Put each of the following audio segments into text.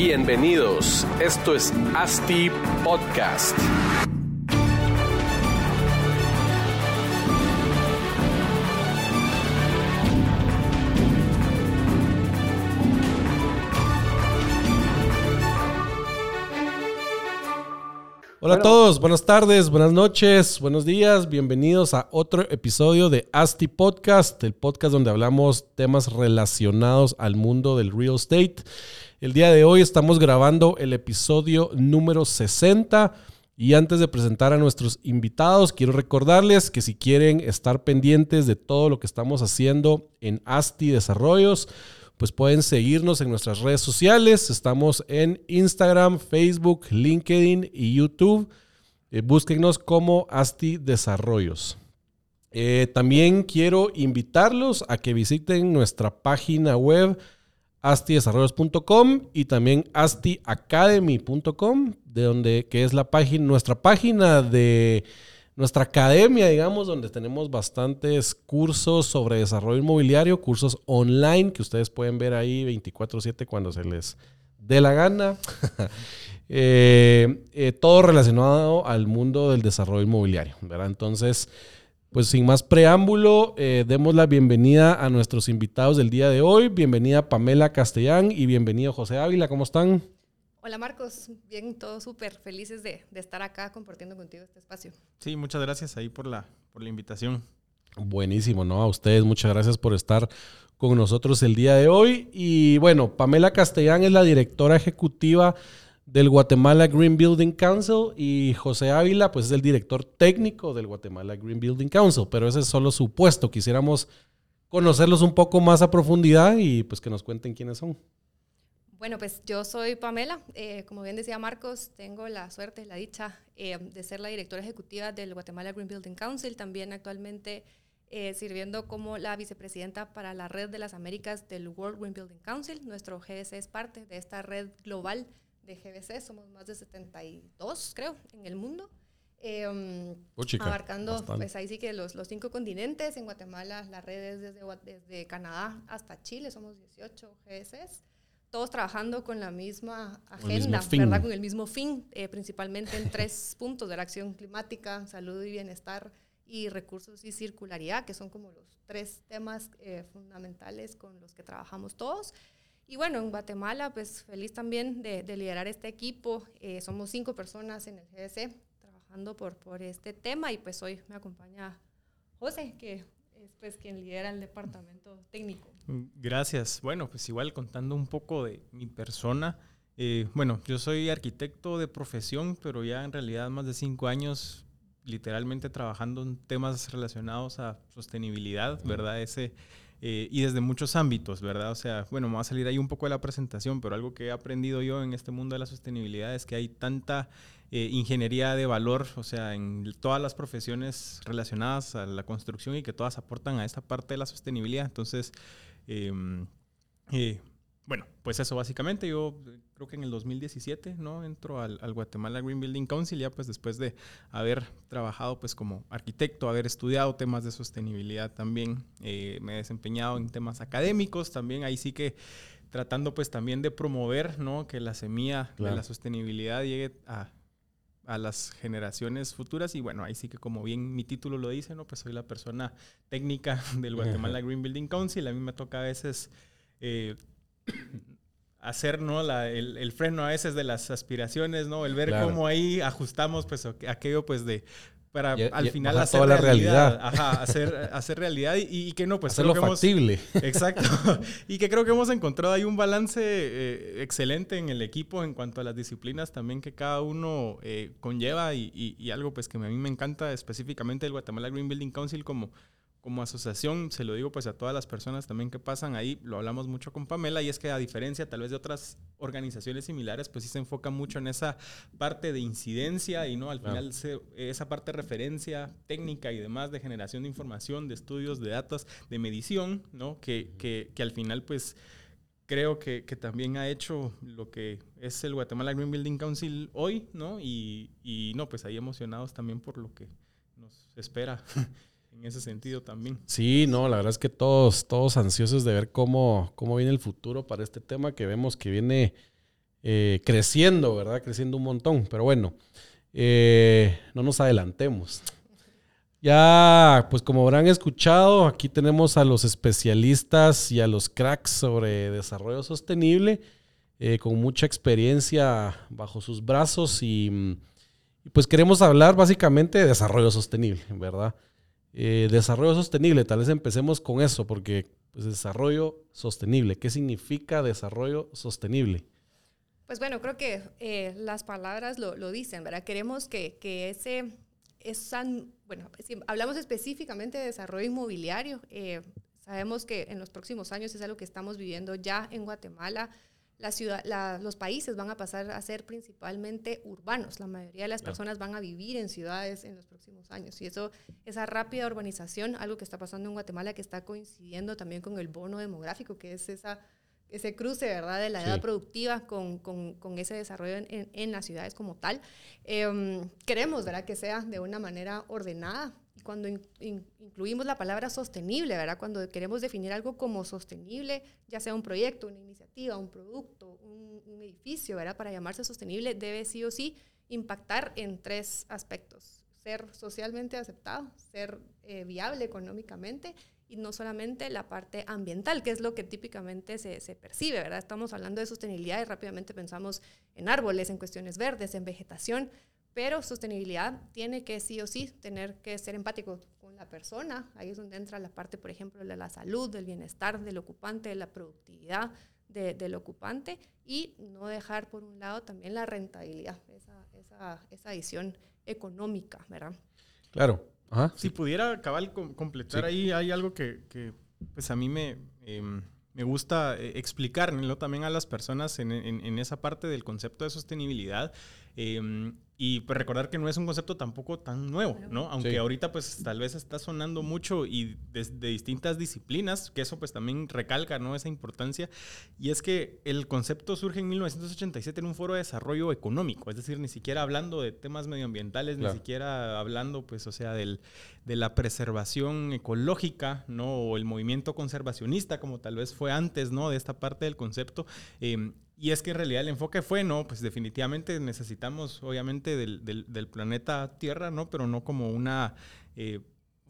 Bienvenidos, esto es ASTI Podcast. Hola a todos, buenas tardes, buenas noches, buenos días, bienvenidos a otro episodio de ASTI Podcast, el podcast donde hablamos temas relacionados al mundo del real estate. El día de hoy estamos grabando el episodio número 60 y antes de presentar a nuestros invitados, quiero recordarles que si quieren estar pendientes de todo lo que estamos haciendo en ASTI Desarrollos, pues pueden seguirnos en nuestras redes sociales. Estamos en Instagram, Facebook, LinkedIn y YouTube. Eh, búsquenos como Asti Desarrollos. Eh, también quiero invitarlos a que visiten nuestra página web astidesarrollos.com y también astiacademy.com, de donde que es la página, nuestra página de nuestra academia, digamos, donde tenemos bastantes cursos sobre desarrollo inmobiliario, cursos online que ustedes pueden ver ahí 24/7 cuando se les dé la gana. Eh, eh, todo relacionado al mundo del desarrollo inmobiliario, ¿verdad? Entonces, pues sin más preámbulo, eh, demos la bienvenida a nuestros invitados del día de hoy. Bienvenida Pamela Castellán y bienvenido José Ávila, ¿cómo están? Hola Marcos, bien, todos súper felices de, de, estar acá compartiendo contigo este espacio. Sí, muchas gracias ahí por la, por la invitación. Buenísimo, ¿no? A ustedes muchas gracias por estar con nosotros el día de hoy. Y bueno, Pamela Castellán es la directora ejecutiva del Guatemala Green Building Council y José Ávila pues es el director técnico del Guatemala Green Building Council, pero ese es solo su puesto. Quisiéramos conocerlos un poco más a profundidad y pues que nos cuenten quiénes son. Bueno, pues yo soy Pamela. Eh, como bien decía Marcos, tengo la suerte, la dicha eh, de ser la directora ejecutiva del Guatemala Green Building Council. También actualmente eh, sirviendo como la vicepresidenta para la red de las Américas del World Green Building Council. Nuestro GBC es parte de esta red global de GBC. Somos más de 72, creo, en el mundo. Eh, oh, chica, abarcando, bastante. pues ahí sí que los, los, cinco continentes. En Guatemala la red es desde, desde Canadá hasta Chile. Somos 18 GBCs todos trabajando con la misma agenda, ¿verdad? Con el mismo fin, eh, principalmente en tres puntos de la acción climática, salud y bienestar y recursos y circularidad, que son como los tres temas eh, fundamentales con los que trabajamos todos. Y bueno, en Guatemala, pues feliz también de, de liderar este equipo. Eh, somos cinco personas en el GDC trabajando por, por este tema y pues hoy me acompaña José, que es pues quien lidera el departamento técnico. Gracias. Bueno, pues igual contando un poco de mi persona. Eh, bueno, yo soy arquitecto de profesión, pero ya en realidad más de cinco años literalmente trabajando en temas relacionados a sostenibilidad, ¿verdad? Ese, eh, y desde muchos ámbitos, ¿verdad? O sea, bueno, me va a salir ahí un poco de la presentación, pero algo que he aprendido yo en este mundo de la sostenibilidad es que hay tanta eh, ingeniería de valor, o sea, en todas las profesiones relacionadas a la construcción y que todas aportan a esta parte de la sostenibilidad. Entonces, Em, eh, bueno, pues eso básicamente. Yo creo que en el 2017, ¿no? Entro al, Guatemala Green Building Council ya pues después de haber trabajado pues como arquitecto, haber estudiado temas de sostenibilidad también. Eh, me he desempeñado en temas académicos también. Ahí sí que tratando pues también de promover, ¿no? Que la semilla de la sostenibilidad llegue a, a las generaciones futuras. Y bueno, ahí sí que como bien mi título lo dice, ¿no? Pues soy la persona técnica del Guatemala Green Building Council. A mí me toca a veces eh, hacer, ¿no? La, el, el, freno a veces de las aspiraciones, ¿no? El ver cómo ahí ajustamos, pues, aquello, pues, de para al final hacer toda realidad, la realidad. Ajá, hacer, hacer realidad y, y, que no, pues hacerlo creo que factible. Hemos, exacto. y que creo que hemos encontrado ahí un balance eh, excelente en el equipo en cuanto a las disciplinas también que cada uno eh, conlleva y, y, algo pues que a mí me encanta específicamente el Guatemala Green Building Council como como asociación, se lo digo pues a todas las personas también que pasan ahí, lo hablamos mucho con Pamela, y es que a diferencia tal vez de otras organizaciones similares, pues sí se enfoca mucho en esa parte de incidencia y no al final esa parte de referencia técnica y demás de generación de información, de estudios, de datos, de medición, ¿no? Que, que, que al final pues creo que, que, también ha hecho lo que es el Guatemala Green Building Council hoy, ¿no? Y, y no, pues ahí emocionados también por lo que nos espera en ese sentido también. Sí, no, la verdad es que todos, todos ansiosos de ver cómo, cómo viene el futuro para este tema que vemos que viene eh, creciendo, ¿verdad? Creciendo un montón. Pero bueno, eh, no nos adelantemos. Ya, pues como habrán escuchado, aquí tenemos a los especialistas y a los cracks sobre desarrollo sostenible, eh, con mucha experiencia bajo sus brazos y, y, pues queremos hablar básicamente de desarrollo sostenible, ¿verdad? Eh, desarrollo sostenible, tal vez empecemos con eso, porque pues, desarrollo sostenible, ¿qué significa desarrollo sostenible? Pues bueno, creo que eh, las palabras lo, lo, dicen, ¿verdad? Queremos que, que ese, esa, bueno, si hablamos específicamente de desarrollo inmobiliario, eh, sabemos que en los próximos años es algo que estamos viviendo ya en Guatemala, la ciudad, los países van a pasar a ser principalmente urbanos. La mayoría de las personas van a vivir en ciudades en los próximos años. Y eso, esa rápida urbanización, algo que está pasando en Guatemala, que está coincidiendo también con el bono demográfico, que es esa, ese cruce ¿verdad? de la edad productiva con, con, con, ese desarrollo en, en, las ciudades como tal. Eh, queremos ¿verdad? que sea de una manera ordenada, cuando incluimos la palabra sostenible, ¿verdad? Cuando queremos definir algo como sostenible, ya sea un proyecto, una iniciativa, un producto, un, edificio, ¿verdad? Para llamarse sostenible debe sí o sí impactar en tres aspectos. Ser socialmente aceptado, ser eh, viable económicamente y no solamente la parte ambiental, que es lo que típicamente se, se, percibe, ¿verdad? Estamos hablando de sostenibilidad y rápidamente pensamos en árboles, en cuestiones verdes, en vegetación, pero sostenibilidad tiene que sí o sí tener que ser empático con la persona. Ahí es donde entra la parte, por ejemplo, de la salud, del bienestar del ocupante, de la productividad de, del ocupante y no dejar por un lado también la rentabilidad, esa, esa, esa visión económica, ¿verdad? Claro. Si pudiera, cabal, completar ahí, hay algo que, que, pues a mí me... Em, me gusta eh, explicarlo también a las personas en, en, en, esa parte del concepto de sostenibilidad. Eh, y pues recordar que no es un concepto tampoco tan nuevo, ¿no? Aunque ahorita pues tal vez está sonando mucho y de, distintas disciplinas, que eso pues también recalca, ¿no? Esa importancia. Y es que el concepto surge en 1987 en un foro de desarrollo económico, es decir, ni siquiera hablando de temas medioambientales, ni siquiera hablando pues, o sea, del, de la preservación ecológica, ¿no? O el movimiento conservacionista, como tal vez fue antes, ¿no? De esta parte del concepto. Eh, y es que en realidad el enfoque fue, no, pues definitivamente necesitamos, obviamente, del, del, planeta Tierra, ¿no? Pero no como una eh,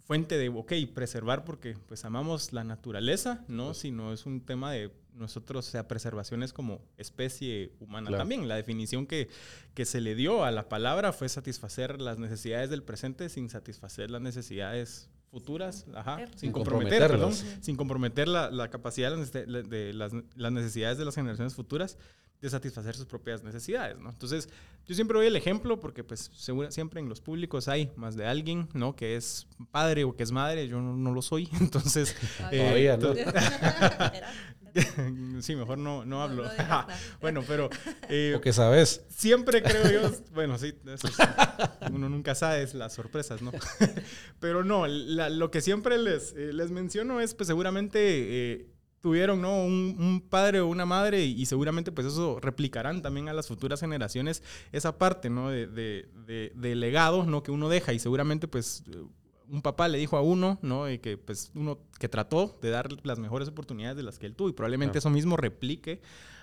fuente de, ok, preservar porque pues amamos la naturaleza, ¿no? Sino es un tema de nosotros, o sea, preservaciones como especie humana también. La definición que, que se le dio a la palabra fue satisfacer las necesidades del presente sin satisfacer las necesidades futuras, ajá, sin, comprometer, perdón, sin comprometer la, la capacidad de, las, las, necesidades de las generaciones futuras de satisfacer sus propias necesidades, ¿no? Entonces, yo siempre doy el ejemplo porque, pues, seguro, siempre en los públicos hay más de alguien, ¿no? Que es padre o que es madre, yo no, lo soy, entonces... Eh, sí, mejor no, no hablo. bueno, pero... Eh, o que sabes. Siempre creo yo, bueno, sí, uno nunca sabe, es las sorpresas, ¿no? pero no, lo que siempre les, eh, les menciono es, pues seguramente eh, tuvieron, ¿no? Un, padre o una madre y, seguramente pues eso replicarán también a las futuras generaciones esa parte, ¿no? De, de, de legado, ¿no? Que uno deja y seguramente pues un papá le dijo a uno, ¿no? Y que pues uno que trató de dar las mejores oportunidades de las que él tuvo y probablemente eso mismo replique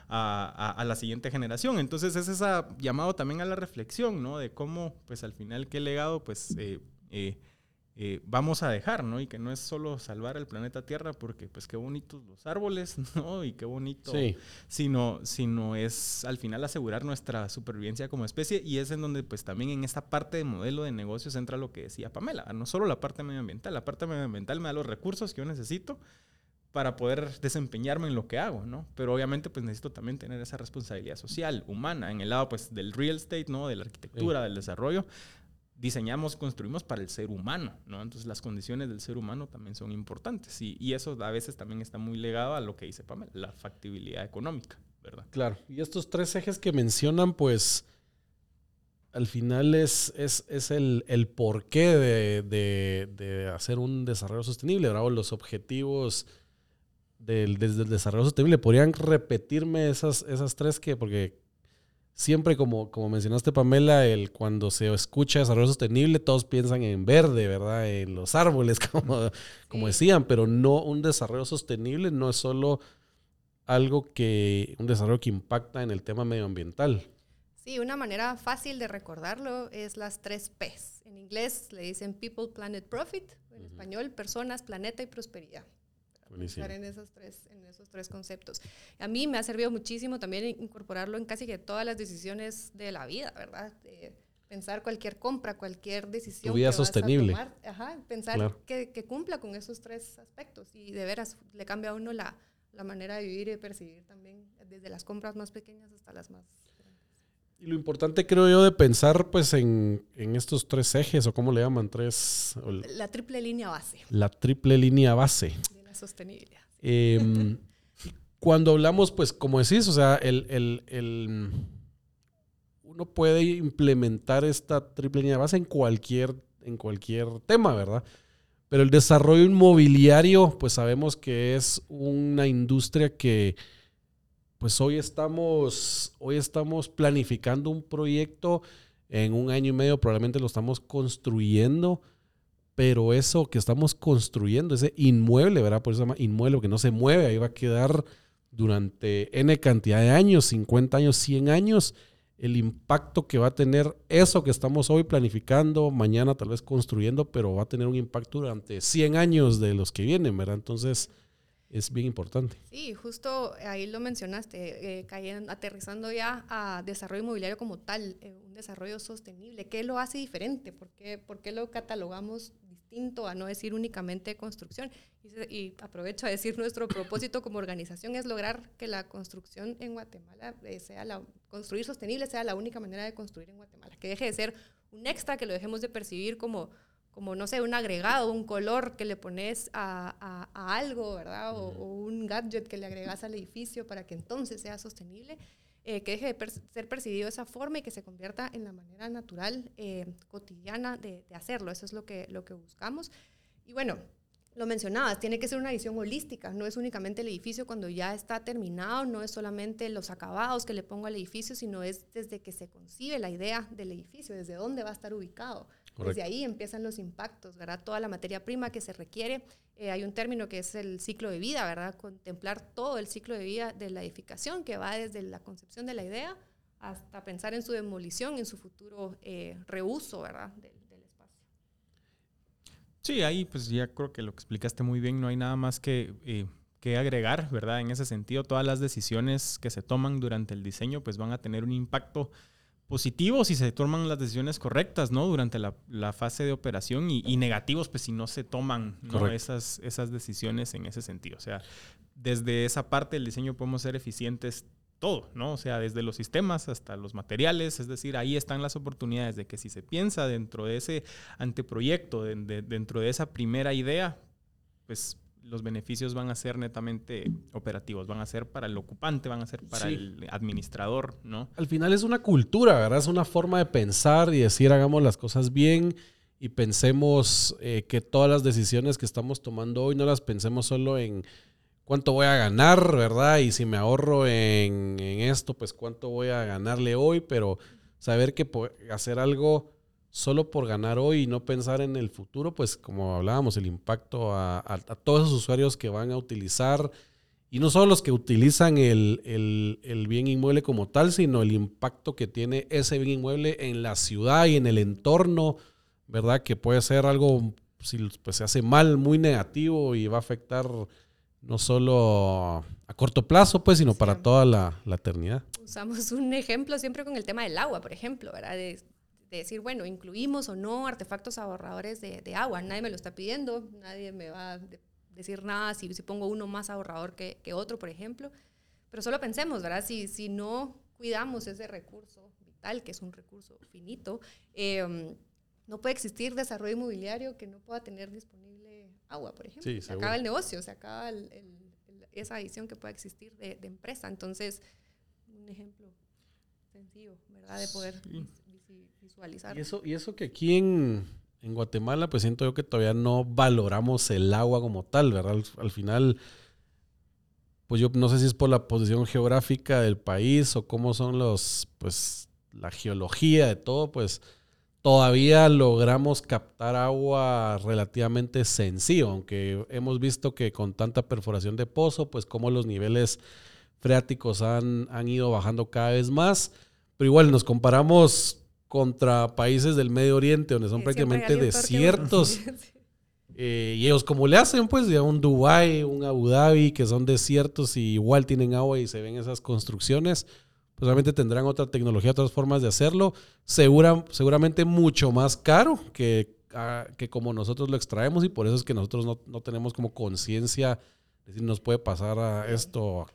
a, la siguiente generación. Entonces es esa llamado también a la reflexión, ¿no? De cómo pues al final qué legado pues eh, eh, eh, vamos a dejar, ¿no? Y que no es solo salvar el planeta Tierra, porque pues qué bonitos los árboles, ¿no? Y qué bonito, sino, sino es al final asegurar nuestra supervivencia como especie y es en donde pues también en esta parte de modelo de negocios entra lo que decía Pamela, no solo la parte medioambiental, la parte medioambiental me da los recursos que yo necesito para poder desempeñarme en lo que hago, ¿no? Pero obviamente pues necesito también tener esa responsabilidad social, humana, en el lado pues del real estate, ¿no? De la arquitectura, del desarrollo, diseñamos, construimos para el ser humano, ¿no? Entonces las condiciones del ser humano también son importantes y, eso a veces también está muy legado a lo que dice Pamela, la factibilidad económica, ¿verdad? Claro, y estos tres ejes que mencionan, pues al final es, es, es el, el, porqué de, de, de, hacer un desarrollo sostenible, ¿verdad? O los objetivos del, desde el desarrollo sostenible. ¿Podrían repetirme esas, esas tres que, porque siempre como, como mencionaste Pamela, el, cuando se escucha desarrollo sostenible, todos piensan en verde, ¿verdad? En los árboles, como, como decían, pero no un desarrollo sostenible no es solo algo que, un desarrollo que impacta en el tema medioambiental. Sí, una manera fácil de recordarlo es las tres P's. En inglés le dicen People, Planet, Profit. En uh -huh. español, personas, planeta y prosperidad. Buenísimo. En esos, tres, en esos tres conceptos. A mí me ha servido muchísimo también incorporarlo en casi que todas las decisiones de la vida, ¿verdad? De pensar cualquier compra, cualquier decisión. Tu vida que sostenible. Vas a tomar, ajá, pensar Claro. que, que cumpla con esos tres aspectos y de veras le cambia a uno la, la manera de vivir y de percibir también, desde las compras más pequeñas hasta las más grandes. Y lo importante creo yo de pensar pues en, en estos tres ejes o cómo le llaman, tres, La triple línea base la triple línea base. Sostenibilidad. Eh, cuando hablamos, pues, como decís, o sea, el- el- uno puede implementar esta triple línea de base en cualquier, en cualquier tema, ¿verdad? Pero el desarrollo inmobiliario, pues sabemos que es una industria que, pues hoy estamos, hoy estamos planificando un proyecto en un año y medio, probablemente lo estamos construyendo pero eso que estamos construyendo, ese inmueble, ¿verdad? Por eso se llama inmueble, que no se mueve, ahí va a quedar durante N cantidad de años, 50 años, 100 años, el impacto que va a tener eso que estamos hoy planificando, mañana tal vez construyendo, pero va a tener un impacto durante 100 años de los que vienen, ¿verdad? Entonces, es bien importante. Sí, justo ahí lo mencionaste, eh, aterrizando ya a desarrollo inmobiliario como tal, eh, un desarrollo sostenible. ¿Qué lo hace diferente? ¿Por qué, por qué lo catalogamos distinto a no decir únicamente construcción? Y, se- y aprovecho a decir, nuestro propósito como organización es lograr que la construcción en Guatemala eh, sea la, construir sostenible sea la única manera de construir en Guatemala, que deje de ser un extra, que lo dejemos de percibir como como, no sé, un agregado, un color que le pones a, a- a algo, ¿verdad? O, o un gadget que le agregas al edificio para que entonces sea sostenible, eh, que deje de ser percibido de esa forma y que se convierta en la manera natural, eh, cotidiana de, de hacerlo. Eso es lo que, lo que buscamos. Y bueno, lo mencionabas, tiene que ser una visión holística, no es únicamente el edificio cuando ya está terminado, no es solamente los acabados que le pongo al edificio, sino es desde que se concibe la idea del edificio, desde dónde va a estar ubicado. Correcto. Desde ahí empiezan los impactos, ¿verdad? Toda la materia prima que se requiere. Eh, hay un término que es el ciclo de vida, ¿verdad? Contemplar todo el ciclo de vida de la edificación, que va desde la concepción de la idea hasta pensar en su demolición, en su futuro eh, reuso, ¿verdad? Del, del espacio. Sí, ahí pues ya creo que lo explicaste muy bien, no hay nada más que, eh, que agregar, ¿verdad? En ese sentido, todas las decisiones que se toman durante el diseño pues van a tener un impacto positivo si se toman las decisiones correctas, ¿no? Durante la, la fase de operación y, y negativos pues si no se toman esas, esas decisiones en ese sentido. O sea, desde esa parte del diseño podemos ser eficientes todo, ¿no? O sea, desde los sistemas hasta los materiales, es decir, ahí están las oportunidades de que si se piensa dentro de ese anteproyecto, de- de- dentro de esa primera idea, pues los beneficios van a ser netamente operativos, van a ser para el ocupante, van a ser para Sí. el administrador, ¿no? Al final es una cultura, ¿verdad? Es una forma de pensar y decir hagamos las cosas bien y pensemos eh, que todas las decisiones que estamos tomando hoy no las pensemos solo en cuánto voy a ganar, ¿verdad? Y si me ahorro en, en esto, pues cuánto voy a ganarle hoy, pero saber que hacer algo solo por ganar hoy y no pensar en el futuro, pues como hablábamos, el impacto a, a- a todos esos usuarios que van a utilizar y no solo los que utilizan el, el- el bien inmueble como tal, sino el impacto que tiene ese bien inmueble en la ciudad y en el entorno, ¿verdad? Que puede ser algo, si pues, se hace mal, muy negativo y va a afectar no solo a corto plazo, pues, sino para toda la, la eternidad. Usamos un ejemplo siempre con el tema del agua, por ejemplo, ¿verdad? De, de decir, bueno, incluimos o no artefactos ahorradores de, de agua. Nadie me lo está pidiendo, nadie me va a de- decir nada si, si pongo uno más ahorrador que, que otro, por ejemplo. Pero solo pensemos, ¿verdad? Si, si no cuidamos ese recurso vital, que es un recurso finito, eh, no puede existir desarrollo inmobiliario que no pueda tener disponible agua, por ejemplo. Sí, se acaba el negocio, se acaba esa visión que pueda existir de, empresa. Entonces, un ejemplo sencillo, ¿verdad? De poder visualizar. Y eso, y eso que aquí en, en, Guatemala, pues siento yo que todavía no valoramos el agua como tal, ¿verdad? al final pues yo no sé si es por la posición geográfica del país o cómo son los, pues la geología de todo, pues todavía logramos captar agua relativamente sencillo, aunque hemos visto que con tanta perforación de pozo, pues como los niveles freáticos han, han ido bajando cada vez más, pero igual nos comparamos contra países del Medio Oriente, donde son prácticamente desiertos. Eh, y ellos como le hacen, pues, ya un Dubai, un Abu Dhabi, que son desiertos y igual tienen agua y se ven esas construcciones, pues obviamente tendrán otra tecnología, otras formas de hacerlo, Segura, seguramente mucho más caro que, ah, que como nosotros lo extraemos y por eso es que nosotros no, no tenemos como conciencia, de decir, nos puede pasar a esto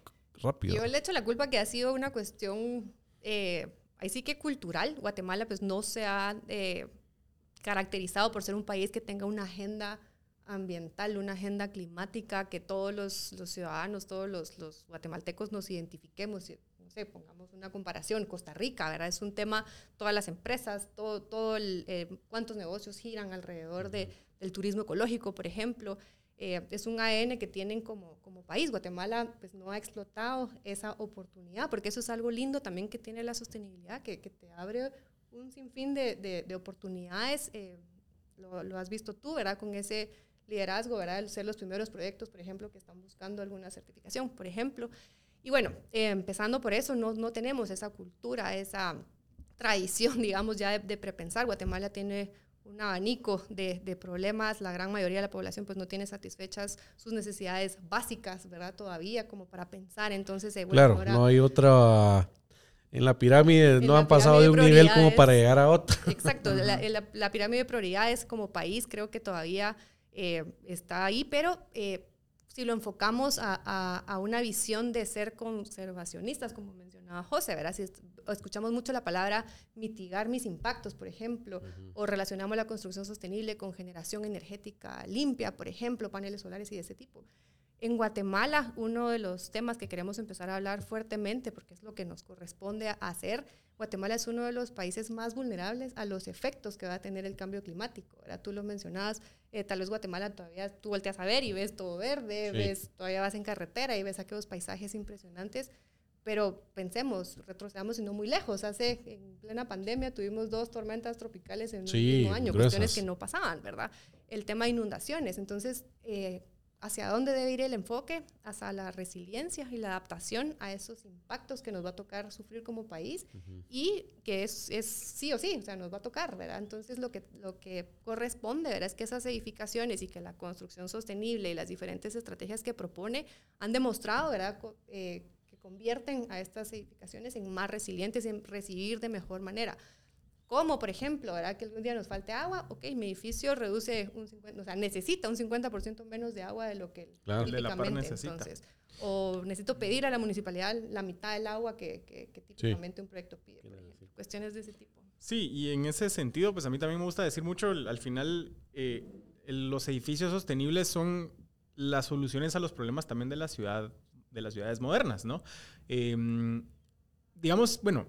rápido. Yo le echo la culpa que ha sido una cuestión, eh, ahí sí que cultural. Guatemala pues no se ha eh, caracterizado por ser un país que tenga una agenda ambiental, una agenda climática, que todos los, ciudadanos, todos los, guatemaltecos nos identifiquemos. No sé, pongamos una comparación, Costa Rica, ¿verdad? Es un tema, todas las empresas, todo, todo el, eh, cuántos negocios giran alrededor de, del turismo ecológico, por ejemplo. Eh, es un ADN que tienen como, como país. Guatemala pues, no ha explotado esa oportunidad, porque eso es algo lindo también que tiene la sostenibilidad, que, te abre un sinfín de, de, oportunidades. Eh, lo, has visto tú, ¿verdad? Con ese liderazgo, ¿verdad? Ser los primeros proyectos, por ejemplo, que están buscando alguna certificación, por ejemplo. Y bueno, eh, empezando por eso, no, no tenemos esa cultura, esa tradición, digamos, ya de, prepensar. Guatemala tiene un abanico de, de, problemas, la gran mayoría de la población pues no tiene satisfechas sus necesidades básicas, ¿verdad? Todavía como para pensar, entonces... Eh, claro, no hay otra... En la pirámide no han pasado de un nivel como para llegar a otro. Exacto, la, la, la, pirámide de prioridades como país creo que todavía eh, está ahí, pero eh, si lo enfocamos a, una visión de ser conservacionistas, como mencionaba José, ¿verdad? Si escuchamos mucho la palabra mitigar mis impactos, por ejemplo, o relacionamos la construcción sostenible con generación energética limpia, por ejemplo, paneles solares y de ese tipo. En Guatemala, uno de los temas que queremos empezar a hablar fuertemente, porque es lo que nos corresponde hacer, Guatemala es uno de los países más vulnerables a los efectos que va a tener el cambio climático. ¿verdad? Tú lo mencionabas, eh, tal vez Guatemala todavía tú volteas a ver y ves todo verde, ves, todavía vas en carretera y ves aquellos paisajes impresionantes, pero pensemos, retrocedamos y no muy lejos. Hace, en plena pandemia, tuvimos dos tormentas tropicales en un mismo año, cuestiones que no pasaban, ¿verdad? El tema de inundaciones. Entonces, eh, hacia dónde debe ir el enfoque, hacia la resiliencia y la adaptación a esos impactos que nos va a tocar sufrir como país y que es, es, sí o sí, o sea, nos va a tocar, ¿verdad? Entonces lo que, lo que corresponde, ¿verdad? Es que esas edificaciones y que la construcción sostenible y las diferentes estrategias que propone han demostrado, ¿verdad? Eh, que convierten a estas edificaciones en más resilientes, en recibir de mejor manera. Como, por ejemplo, ¿verdad? Que algún día nos falte agua, ok, mi edificio reduce un 50, o sea, necesita un 50% menos de agua de lo que claro. típicamente necesita. Entonces, o necesito pedir a la municipalidad la mitad del agua que, que, típicamente un proyecto pide, por ejemplo. Cuestiones de ese tipo. Sí, y en ese sentido, pues a mí también me gusta decir mucho, al final, eh, los edificios sostenibles son las soluciones a los problemas también de la ciudad, de las ciudades modernas, ¿no? Em, digamos, bueno,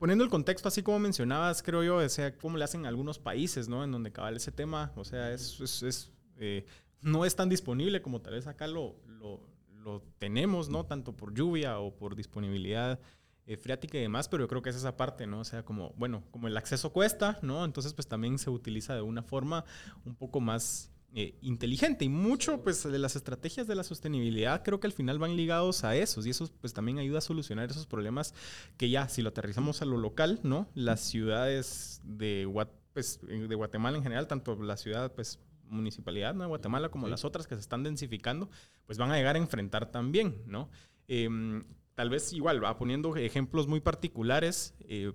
poniendo el contexto así como mencionabas, creo yo, o sea, cómo le hacen algunos países, ¿no? En donde cabal ese tema, o sea, es, es, eh, no es tan disponible como tal vez acá lo, lo, lo, tenemos, ¿no? Tanto por lluvia o por disponibilidad eh, freática y demás, pero yo creo que es esa parte, ¿no? O sea, como, bueno, como el acceso cuesta, ¿no? Entonces, pues también se utiliza de una forma un poco más eh, inteligente y mucho pues de las estrategias de la sostenibilidad creo que al final van ligados a esos y eso pues también ayuda a solucionar esos problemas que ya si lo aterrizamos a lo local, ¿no? Las ciudades de, pues, de Guatemala en general, tanto la ciudad pues municipalidad de Guatemala como las otras que se están densificando, pues van a llegar a enfrentar también, ¿no? Em, tal vez igual, va poniendo ejemplos muy particulares, eh,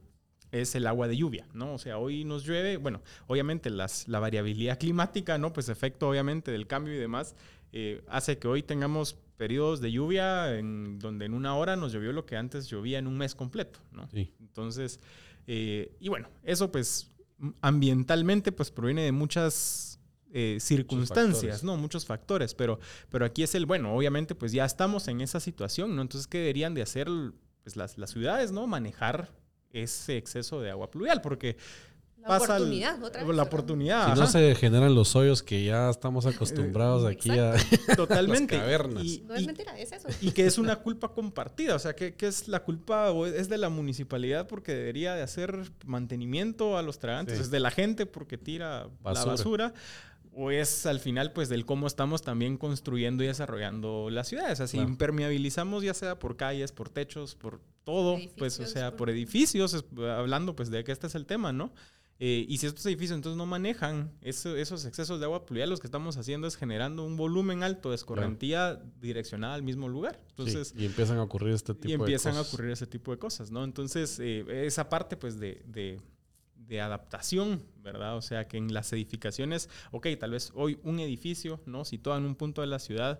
es el agua de lluvia, ¿no? O sea, hoy nos llueve, bueno, obviamente las, la variabilidad climática, ¿no? Pues efecto obviamente del cambio y demás, eh, hace que hoy tengamos periodos de lluvia en donde en una hora nos llovió lo que antes llovía en un mes completo, ¿no? Sí. Entonces, eh, y bueno, eso pues ambientalmente pues proviene de muchas eh, circunstancias, ¿no? Muchos factores, pero, pero aquí es el, bueno, obviamente pues ya estamos en esa situación, ¿no? Entonces, ¿qué deberían de hacer pues, las, las ciudades, ¿no? Manejar ese exceso de agua pluvial, porque la oportunidad, otra vez, la oportunidad. Si no se generan los hoyos que ya estamos acostumbrados aquí a Totalmente. las cavernas. Y, no es mentira, es eso. Y que es una culpa compartida, o sea, que, que, es la culpa es de la municipalidad porque debería de hacer mantenimiento a los tragantes, es de la gente porque tira la basura o es al final pues del cómo estamos también construyendo y desarrollando las ciudades. Así impermeabilizamos ya sea por calles, por techos, por todo, pues o sea, por, edificios, hablando pues de que este es el tema, ¿no? Eh, y si estos edificios entonces no manejan esos excesos de agua pluvial, lo que estamos haciendo es generando un volumen alto de escorrentía direccionada al mismo lugar. Entonces, y empiezan a ocurrir este tipo de cosas. Y empiezan a ocurrir ese tipo de cosas, ¿no? Entonces, eh, esa parte pues de, de, de, adaptación, ¿verdad? O sea, que en las edificaciones, ok, tal vez hoy un edificio, ¿no? Situado en un punto de la ciudad,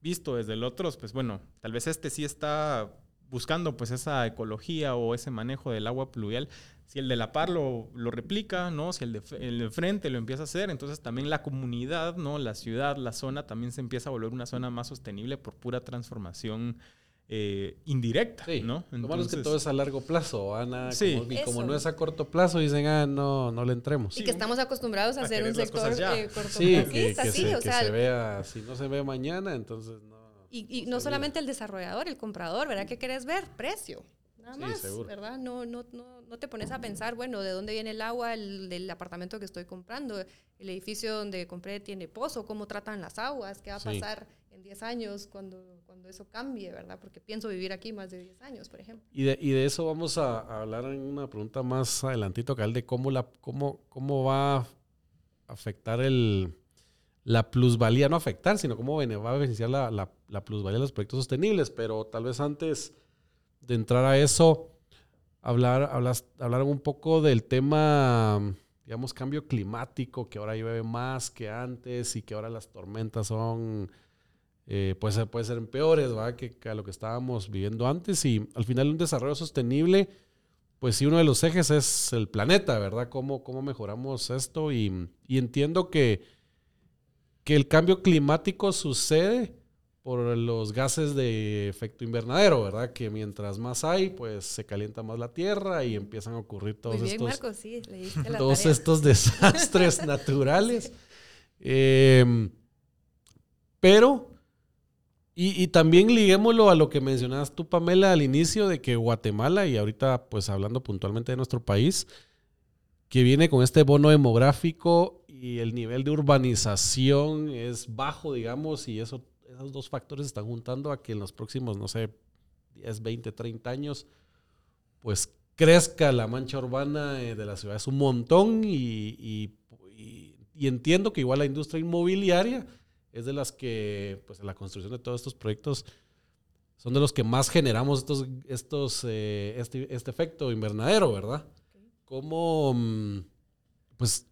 visto desde el otro, pues bueno, tal vez este sí está buscando pues esa ecología o ese manejo del agua pluvial, si el de la par lo, lo replica, ¿no? Si el de, el de, frente lo empieza a hacer, entonces también la comunidad, ¿no? La ciudad, la zona también se empieza a volver una zona más sostenible por pura transformación eh, indirecta, ¿no? Entonces, que todo es a largo plazo, Ana. Sí. Como, y como no es a corto plazo, dicen, ah, no, no le entremos. Y que estamos acostumbrados a, hacer un sector eh, sí, que, que, sí, se, o sea, se vea, si no se ve mañana, entonces no. Y, y no solamente el desarrollador, el comprador, ¿verdad? ¿Qué querés ver? Precio. Nada más, ¿verdad? No, no, no, no te pones a pensar, bueno, ¿de dónde viene el agua el, del apartamento que estoy comprando? El edificio donde compré tiene pozo, ¿cómo tratan las aguas? ¿Qué va a pasar en 10 años cuando, cuando eso cambie, verdad? Porque pienso vivir aquí más de 10 años, por ejemplo. Y de, y de eso vamos a, hablar en una pregunta más adelantito, Cal, de cómo, la, cómo, cómo va a afectar el, la plusvalía, no afectar, sino cómo va a beneficiar la, la, plusvalía de los proyectos sostenibles. Pero tal vez antes de entrar a eso, hablar, hablar, hablar un poco del tema, digamos, cambio climático, que ahora llueve más que antes y que ahora las tormentas son, eh, pues puede ser peores, ¿verdad? Que, a lo que estábamos viviendo antes. Y al final un desarrollo sostenible, pues sí, uno de los ejes es el planeta, ¿verdad? ¿Cómo, cómo mejoramos esto? Y, y entiendo que, que el cambio climático sucede por los gases de efecto invernadero, ¿verdad? Que mientras más hay, pues se calienta más la tierra y empiezan a ocurrir todos estos, todos estos desastres naturales. Em, pero, y, y, también liguémoslo a lo que mencionabas tú, Pamela, al inicio de que Guatemala, y ahorita pues hablando puntualmente de nuestro país, que viene con este bono demográfico y el nivel de urbanización es bajo, digamos, y eso esos dos factores están juntando a que en los próximos, no sé, 10, 20, 30 años, pues crezca la mancha urbana eh, de la ciudad. Es un montón y, entiendo que igual la industria inmobiliaria es de las que, pues en la construcción de todos estos proyectos, son de los que más generamos estos, estos, eh, este, este, efecto invernadero, ¿verdad? ¿Cómo, mm, pues,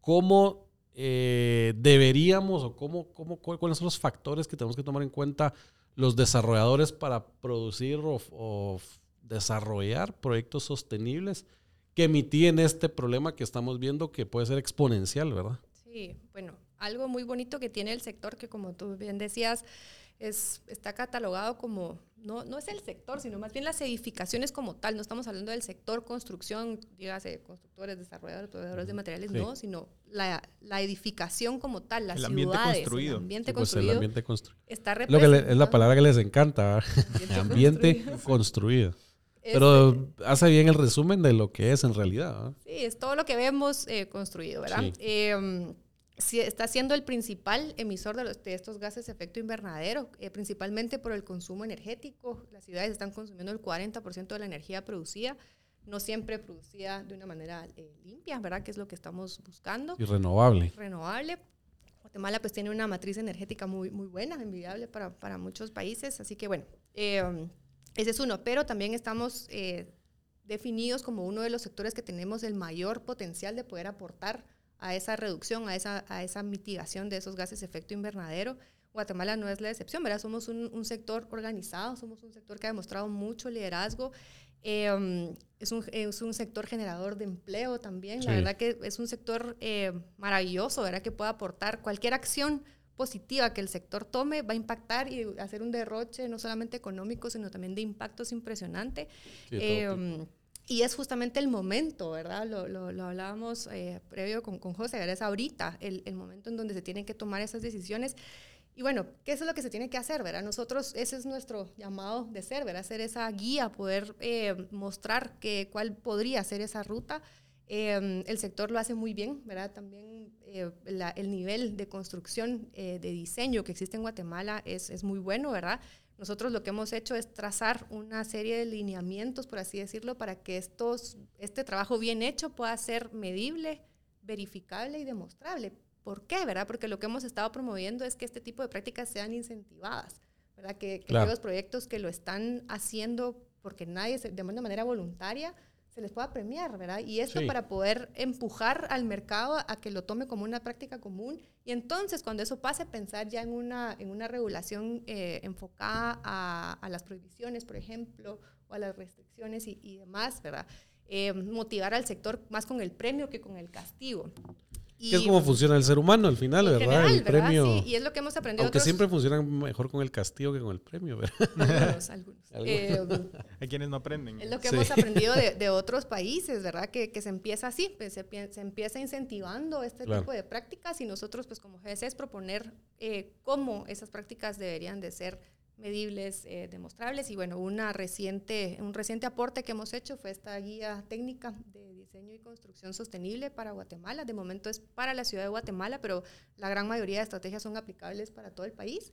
cómo eh, deberíamos o cómo, cómo, cuáles son los factores que tenemos que tomar en cuenta los desarrolladores para producir o, desarrollar proyectos sostenibles que mitiguen este problema que estamos viendo que puede ser exponencial, ¿verdad? Sí, bueno, algo muy bonito que tiene el sector que como tú bien decías, es, está catalogado como, no, no es el sector, sino más bien las edificaciones como tal. No estamos hablando del sector construcción, dígase constructores, desarrolladores, proveedores de materiales, no, sino la, la, edificación como tal, las el ambiente construido. el ambiente pues construido. el ambiente construido. Está Lo que es la palabra que les encanta, ambiente, ambiente construido. Pero hace bien el resumen de lo que es en realidad. Sí, es todo lo que vemos eh, construido, ¿verdad? Eh, está siendo el principal emisor de, de estos gases de efecto invernadero, eh, principalmente por el consumo energético. Las ciudades están consumiendo el 40% de la energía producida, no siempre producida de una manera eh, limpia, ¿verdad? Que es lo que estamos buscando. Y renovable. Renovable. Guatemala pues tiene una matriz energética muy, muy buena, envidiable para, para muchos países, así que bueno, eh, ese es uno, pero también estamos definidos como uno de los sectores que tenemos el mayor potencial de poder aportar a esa reducción, a esa, a esa mitigación de esos gases de efecto invernadero. Guatemala no es la excepción, ¿verdad? Somos un, sector organizado, somos un sector que ha demostrado mucho liderazgo Em, es, un, es, un, sector generador de empleo también. La verdad que es un sector eh, maravilloso, ¿verdad? Que puede aportar cualquier acción positiva que el sector tome va a impactar y hacer un derroche no solamente económico, sino también de impactos impresionante. Em, y es justamente el momento, ¿verdad? Lo, lo, lo hablábamos eh, previo con, con José, es ahorita el, el, momento en donde se tienen que tomar esas decisiones. Y bueno, ¿qué es lo que se tiene que hacer, verdad? Nosotros, ese es nuestro llamado de ser, ¿verdad? Hacer esa guía, poder eh, mostrar que, cuál podría ser esa ruta. Eh, el sector lo hace muy bien, ¿verdad? También eh, la, el nivel de construcción, de diseño que existe en Guatemala es, es muy bueno, ¿verdad? Nosotros lo que hemos hecho es trazar una serie de lineamientos, por así decirlo, para que estos, este trabajo bien hecho pueda ser medible, verificable y demostrable ¿Por qué? ¿verdad? Porque lo que hemos estado promoviendo es que este tipo de prácticas sean incentivadas, ¿verdad? Que, que los proyectos que lo están haciendo porque nadie, de una manera voluntaria, se les pueda premiar, ¿verdad? Y esto para poder empujar al mercado a que lo tome como una práctica común y entonces cuando eso pase pensar ya en una, en una regulación eh, enfocada a, a, las prohibiciones, por ejemplo, o a las restricciones y, y demás, ¿verdad? Eh, motivar al sector más con el premio que con el castigo. Y, es como funciona el ser humano al final, ¿verdad? el premio. Sí, y es lo que hemos aprendido. Aunque siempre funciona mejor con el castigo que con el premio, ¿verdad? Algunos, algunos. Eh, Hay quienes no aprenden. Es lo que hemos aprendido de, de, otros países, ¿verdad? Que, que se empieza así, pues, se, se, empieza incentivando este tipo de prácticas y nosotros, pues como GS, es proponer eh, cómo esas prácticas deberían de ser medibles, eh, demostrables. Y bueno, una reciente, un reciente aporte que hemos hecho fue esta guía técnica de diseño y construcción sostenible para Guatemala. De momento es para la ciudad de Guatemala, pero la gran mayoría de estrategias son aplicables para todo el país.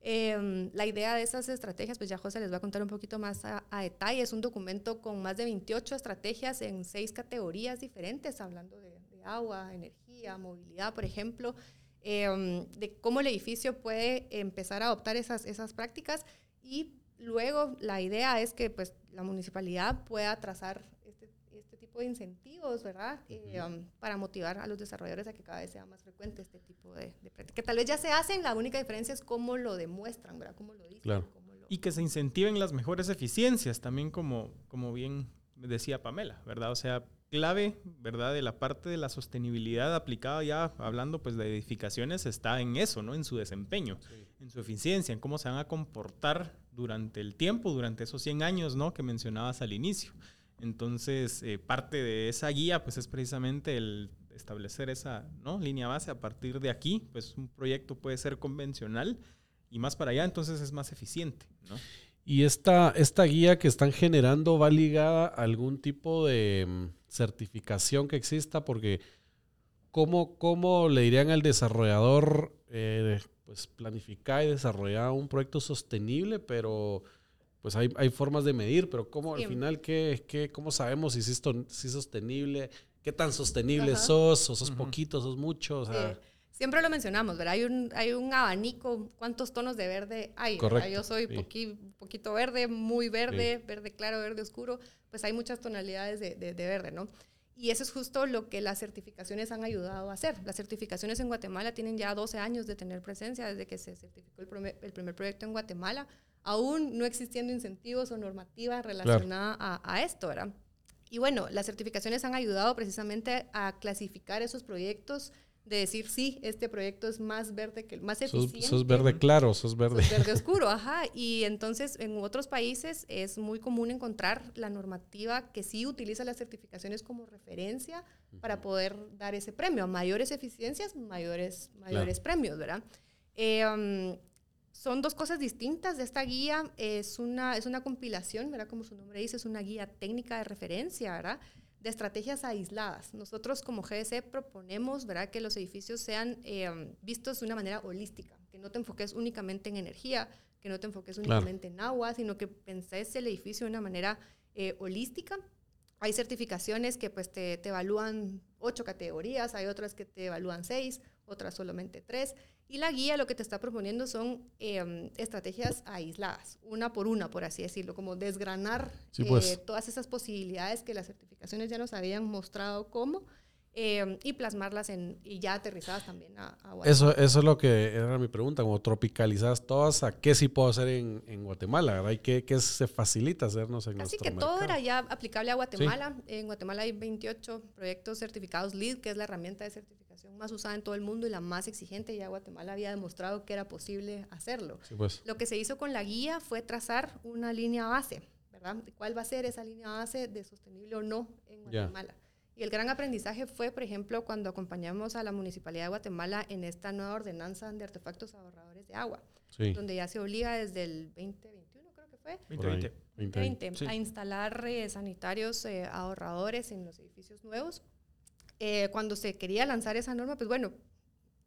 Eh, la idea de esas estrategias, pues ya José les va a contar un poquito más a, a, detalle. Es un documento con más de 28 estrategias en seis categorías diferentes, hablando de, de agua, energía, movilidad, por ejemplo. Eh, de cómo el edificio puede empezar a adoptar esas, esas prácticas y luego la idea es que pues, la municipalidad pueda trazar este, este tipo de incentivos, ¿verdad? Eh, um, para motivar a los desarrolladores a que cada vez sea más frecuente este tipo de, de prácticas. Que tal vez ya se hacen, la única diferencia es cómo lo demuestran, ¿verdad? Cómo lo dicen. Claro. Cómo lo... Y que se incentiven las mejores eficiencias, también como, como bien decía Pamela, ¿verdad? O sea, clave, ¿verdad? De la parte de la sostenibilidad aplicada ya, hablando pues de edificaciones, está en eso, ¿no? En su desempeño, sí. en su eficiencia, en cómo se van a comportar durante el tiempo, durante esos 100 años, ¿no? Que mencionabas al inicio. Entonces, eh, parte de esa guía, pues es precisamente el establecer esa ¿no? línea base. A partir de aquí, pues un proyecto puede ser convencional y más para allá, entonces es más eficiente, ¿no? Y esta, esta guía que están generando va ligada a algún tipo de certificación que exista, porque ¿cómo, cómo le dirían al desarrollador, eh, pues planificar y desarrollar un proyecto sostenible, pero pues hay, hay formas de medir, pero ¿cómo sí. al final, qué, qué, cómo sabemos si es, si es sostenible? ¿Qué tan sostenible Ajá. sos? ¿O sos uh -huh. poquito, sos mucho? O sea, eh, siempre lo mencionamos, ¿verdad? Hay un, hay un abanico, ¿cuántos tonos de verde hay? Correcto, Yo soy sí. poqui, poquito verde, muy verde, sí. verde claro, verde oscuro, pues hay muchas tonalidades de, de, de, verde, ¿no? Y eso es justo lo que las certificaciones han ayudado a hacer. Las certificaciones en Guatemala tienen ya 12 años de tener presencia desde que se certificó el primer, el primer proyecto en Guatemala, aún no existiendo incentivos o normativa relacionada claro. a, a esto, ¿verdad? Y bueno, las certificaciones han ayudado precisamente a clasificar esos proyectos de decir, sí, este proyecto es más verde que el más eficiente. Sos, sos verde claro, sos verde. Sos verde oscuro, ajá. Y entonces en otros países es muy común encontrar la normativa que sí utiliza las certificaciones como referencia uh -huh. para poder dar ese premio. A mayores eficiencias, mayores, mayores claro. premios, ¿verdad? Eh, um, son dos cosas distintas. Esta guía es una, es una compilación, ¿verdad? Como su nombre dice, es una guía técnica de referencia, ¿verdad? De estrategias aisladas. Nosotros como GDC proponemos ¿verdad? que los edificios sean eh, vistos de una manera holística, que no te enfoques únicamente en energía, que no te enfoques únicamente claro. en agua, sino que penses el edificio de una manera eh, holística. Hay certificaciones que pues, te, te evalúan ocho categorías, hay otras que te evalúan seis, otras solamente tres. Y la guía lo que te está proponiendo son eh, estrategias aisladas, una por una, por así decirlo, como desgranar sí, pues. eh, todas esas posibilidades que las certificaciones ya nos habían mostrado cómo. eh, y plasmarlas en, y ya aterrizadas también a, a Guatemala. Eso, eso es lo que era mi pregunta, como tropicalizadas todas, ¿a qué sí puedo hacer en, en Guatemala? ¿verdad? ¿Y qué, qué se facilita hacernos en Así que todo mercado? era ya aplicable a Guatemala. En Guatemala hay 28 proyectos certificados LEED, que es la herramienta de certificación más usada en todo el mundo y la más exigente. Ya Guatemala había demostrado que era posible hacerlo. Sí, pues. Lo que se hizo con la guía fue trazar una línea base, ¿verdad? ¿Cuál va a ser esa línea base de sostenible o no en. Guatemala? Y el gran aprendizaje fue, por ejemplo, cuando acompañamos a la Municipalidad de Guatemala en esta nueva ordenanza de artefactos ahorradores de agua, Sí, donde ya se obliga desde el 2021, creo que fue, por ahí, 2020. 20. 20, Sí. a instalar eh, sanitarios eh, ahorradores en los edificios nuevos. Eh, cuando se quería lanzar esa norma, pues bueno,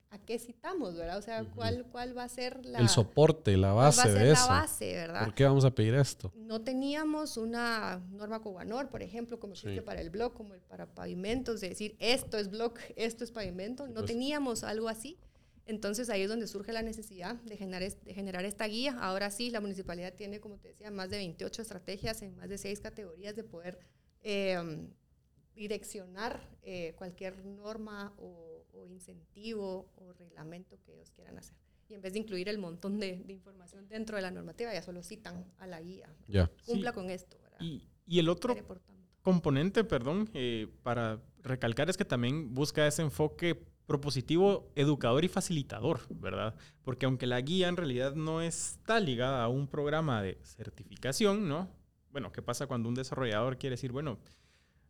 ¿a qué citamos, verdad? O sea, ¿cuál, cuál va a ser la, El soporte, la cuál va a base ser de la eso. base, verdad? ¿Por qué vamos a pedir esto? No teníamos una norma Cobanor, por ejemplo, como existe Sí. para el blog, como para pavimentos, de decir esto es blog, esto es pavimento. No pues. teníamos algo así. Entonces ahí es donde surge la necesidad de generar, de generar esta guía. Ahora sí, la municipalidad tiene, como te decía, más de 28 estrategias en más de seis categorías de poder eh, direccionar eh, cualquier norma o, o incentivo o reglamento que ellos quieran hacer. Y en vez de incluir el montón de, de información dentro de la normativa, ya solo citan a la guía. Ya. Cumpla con esto, ¿verdad? Y, y el otro componente, perdón, eh, para recalcar es que también busca ese enfoque propositivo, educador y facilitador, ¿verdad? Porque aunque la guía en realidad no está ligada a un programa de certificación, ¿no? Bueno, ¿qué pasa cuando un desarrollador quiere decir, bueno,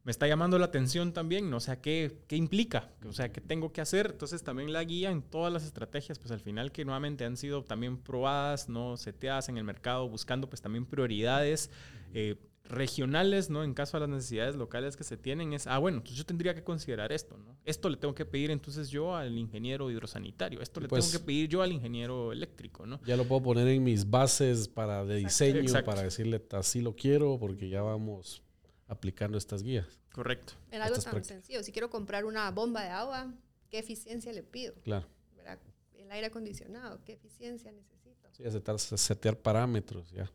me está llamando la atención también, ¿no? O sea, ¿qué, qué implica? O sea, ¿qué tengo que hacer? Entonces también la guía en todas las estrategias, pues al final que nuevamente han sido también probadas, ¿no? Seteadas en el mercado, buscando pues también prioridades eh, regionales, ¿no? En caso a las necesidades locales que se tienen, es, ah, bueno, entonces yo tendría que considerar esto, ¿no? Esto le tengo que pedir entonces yo al ingeniero hidrosanitario, esto le Pues- tengo que pedir yo al ingeniero eléctrico, ¿no? Ya lo puedo poner en mis bases para de diseño, Exacto. para decirle así lo quiero, porque ya vamos aplicando estas guías. Correcto. En algo Estas tan prácticas. sencillo, si quiero comprar una bomba de agua, ¿qué eficiencia le pido? Claro. ¿Verdad? El aire acondicionado, ¿qué eficiencia necesito? Sí, aceptar, setear parámetros, ya.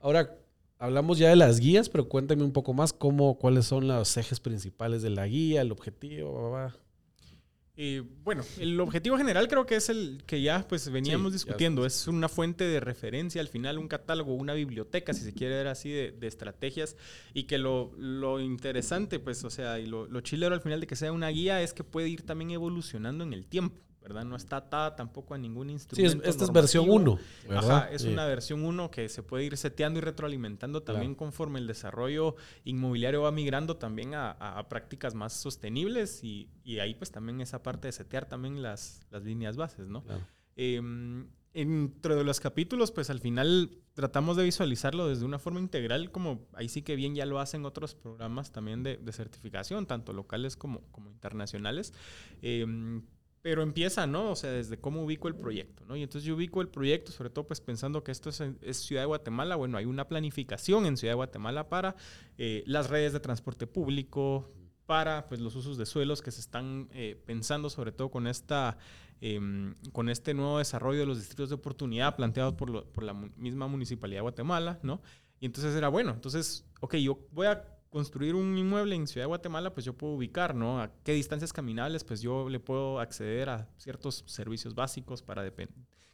Ahora, hablamos ya de las guías, pero cuéntame un poco más cómo, cuáles son los ejes principales de la guía, el objetivo, bla, bla, bla. Eh, bueno, el objetivo general creo que es el que ya pues veníamos Sí, discutiendo. Es una fuente de referencia, al final un catálogo, una biblioteca, si se quiere ver así, de, de estrategias. Y que lo, lo interesante, pues, o sea, y lo, lo chilero al final de que sea una guía es que puede ir también evolucionando en el tiempo, ¿verdad? No está atada tampoco a ningún Sí, instrumento. es- esta es versión normativo. 1, ¿verdad? Ajá, es Sí. una versión 1 que se puede ir seteando y retroalimentando también Claro. conforme el desarrollo inmobiliario va migrando también a, a- a prácticas más sostenibles y, y ahí pues también esa parte de setear también las, las líneas bases, ¿no? Claro. Eh, dentro de los capítulos, pues al final tratamos de visualizarlo desde una forma integral, como ahí sí que bien ya lo hacen otros programas también de, de certificación, tanto locales como, como internacionales. Eh, pero empieza, ¿no? O sea, desde cómo ubico el proyecto, ¿no? Y entonces yo ubico el proyecto, sobre todo pues pensando que esto es, es Ciudad de Guatemala. Bueno, hay una planificación en Ciudad de Guatemala para eh, las redes de transporte público, para pues los usos de suelos que se están eh, pensando, sobre todo con esta em, con este nuevo desarrollo de los distritos de oportunidad planteados por, por la misma Municipalidad de Guatemala, ¿no? Y entonces era bueno, entonces, ok, yo voy a construir un inmueble en Ciudad de Guatemala, pues yo puedo ubicar, ¿no? A qué distancias caminables, pues yo le puedo acceder a ciertos servicios básicos para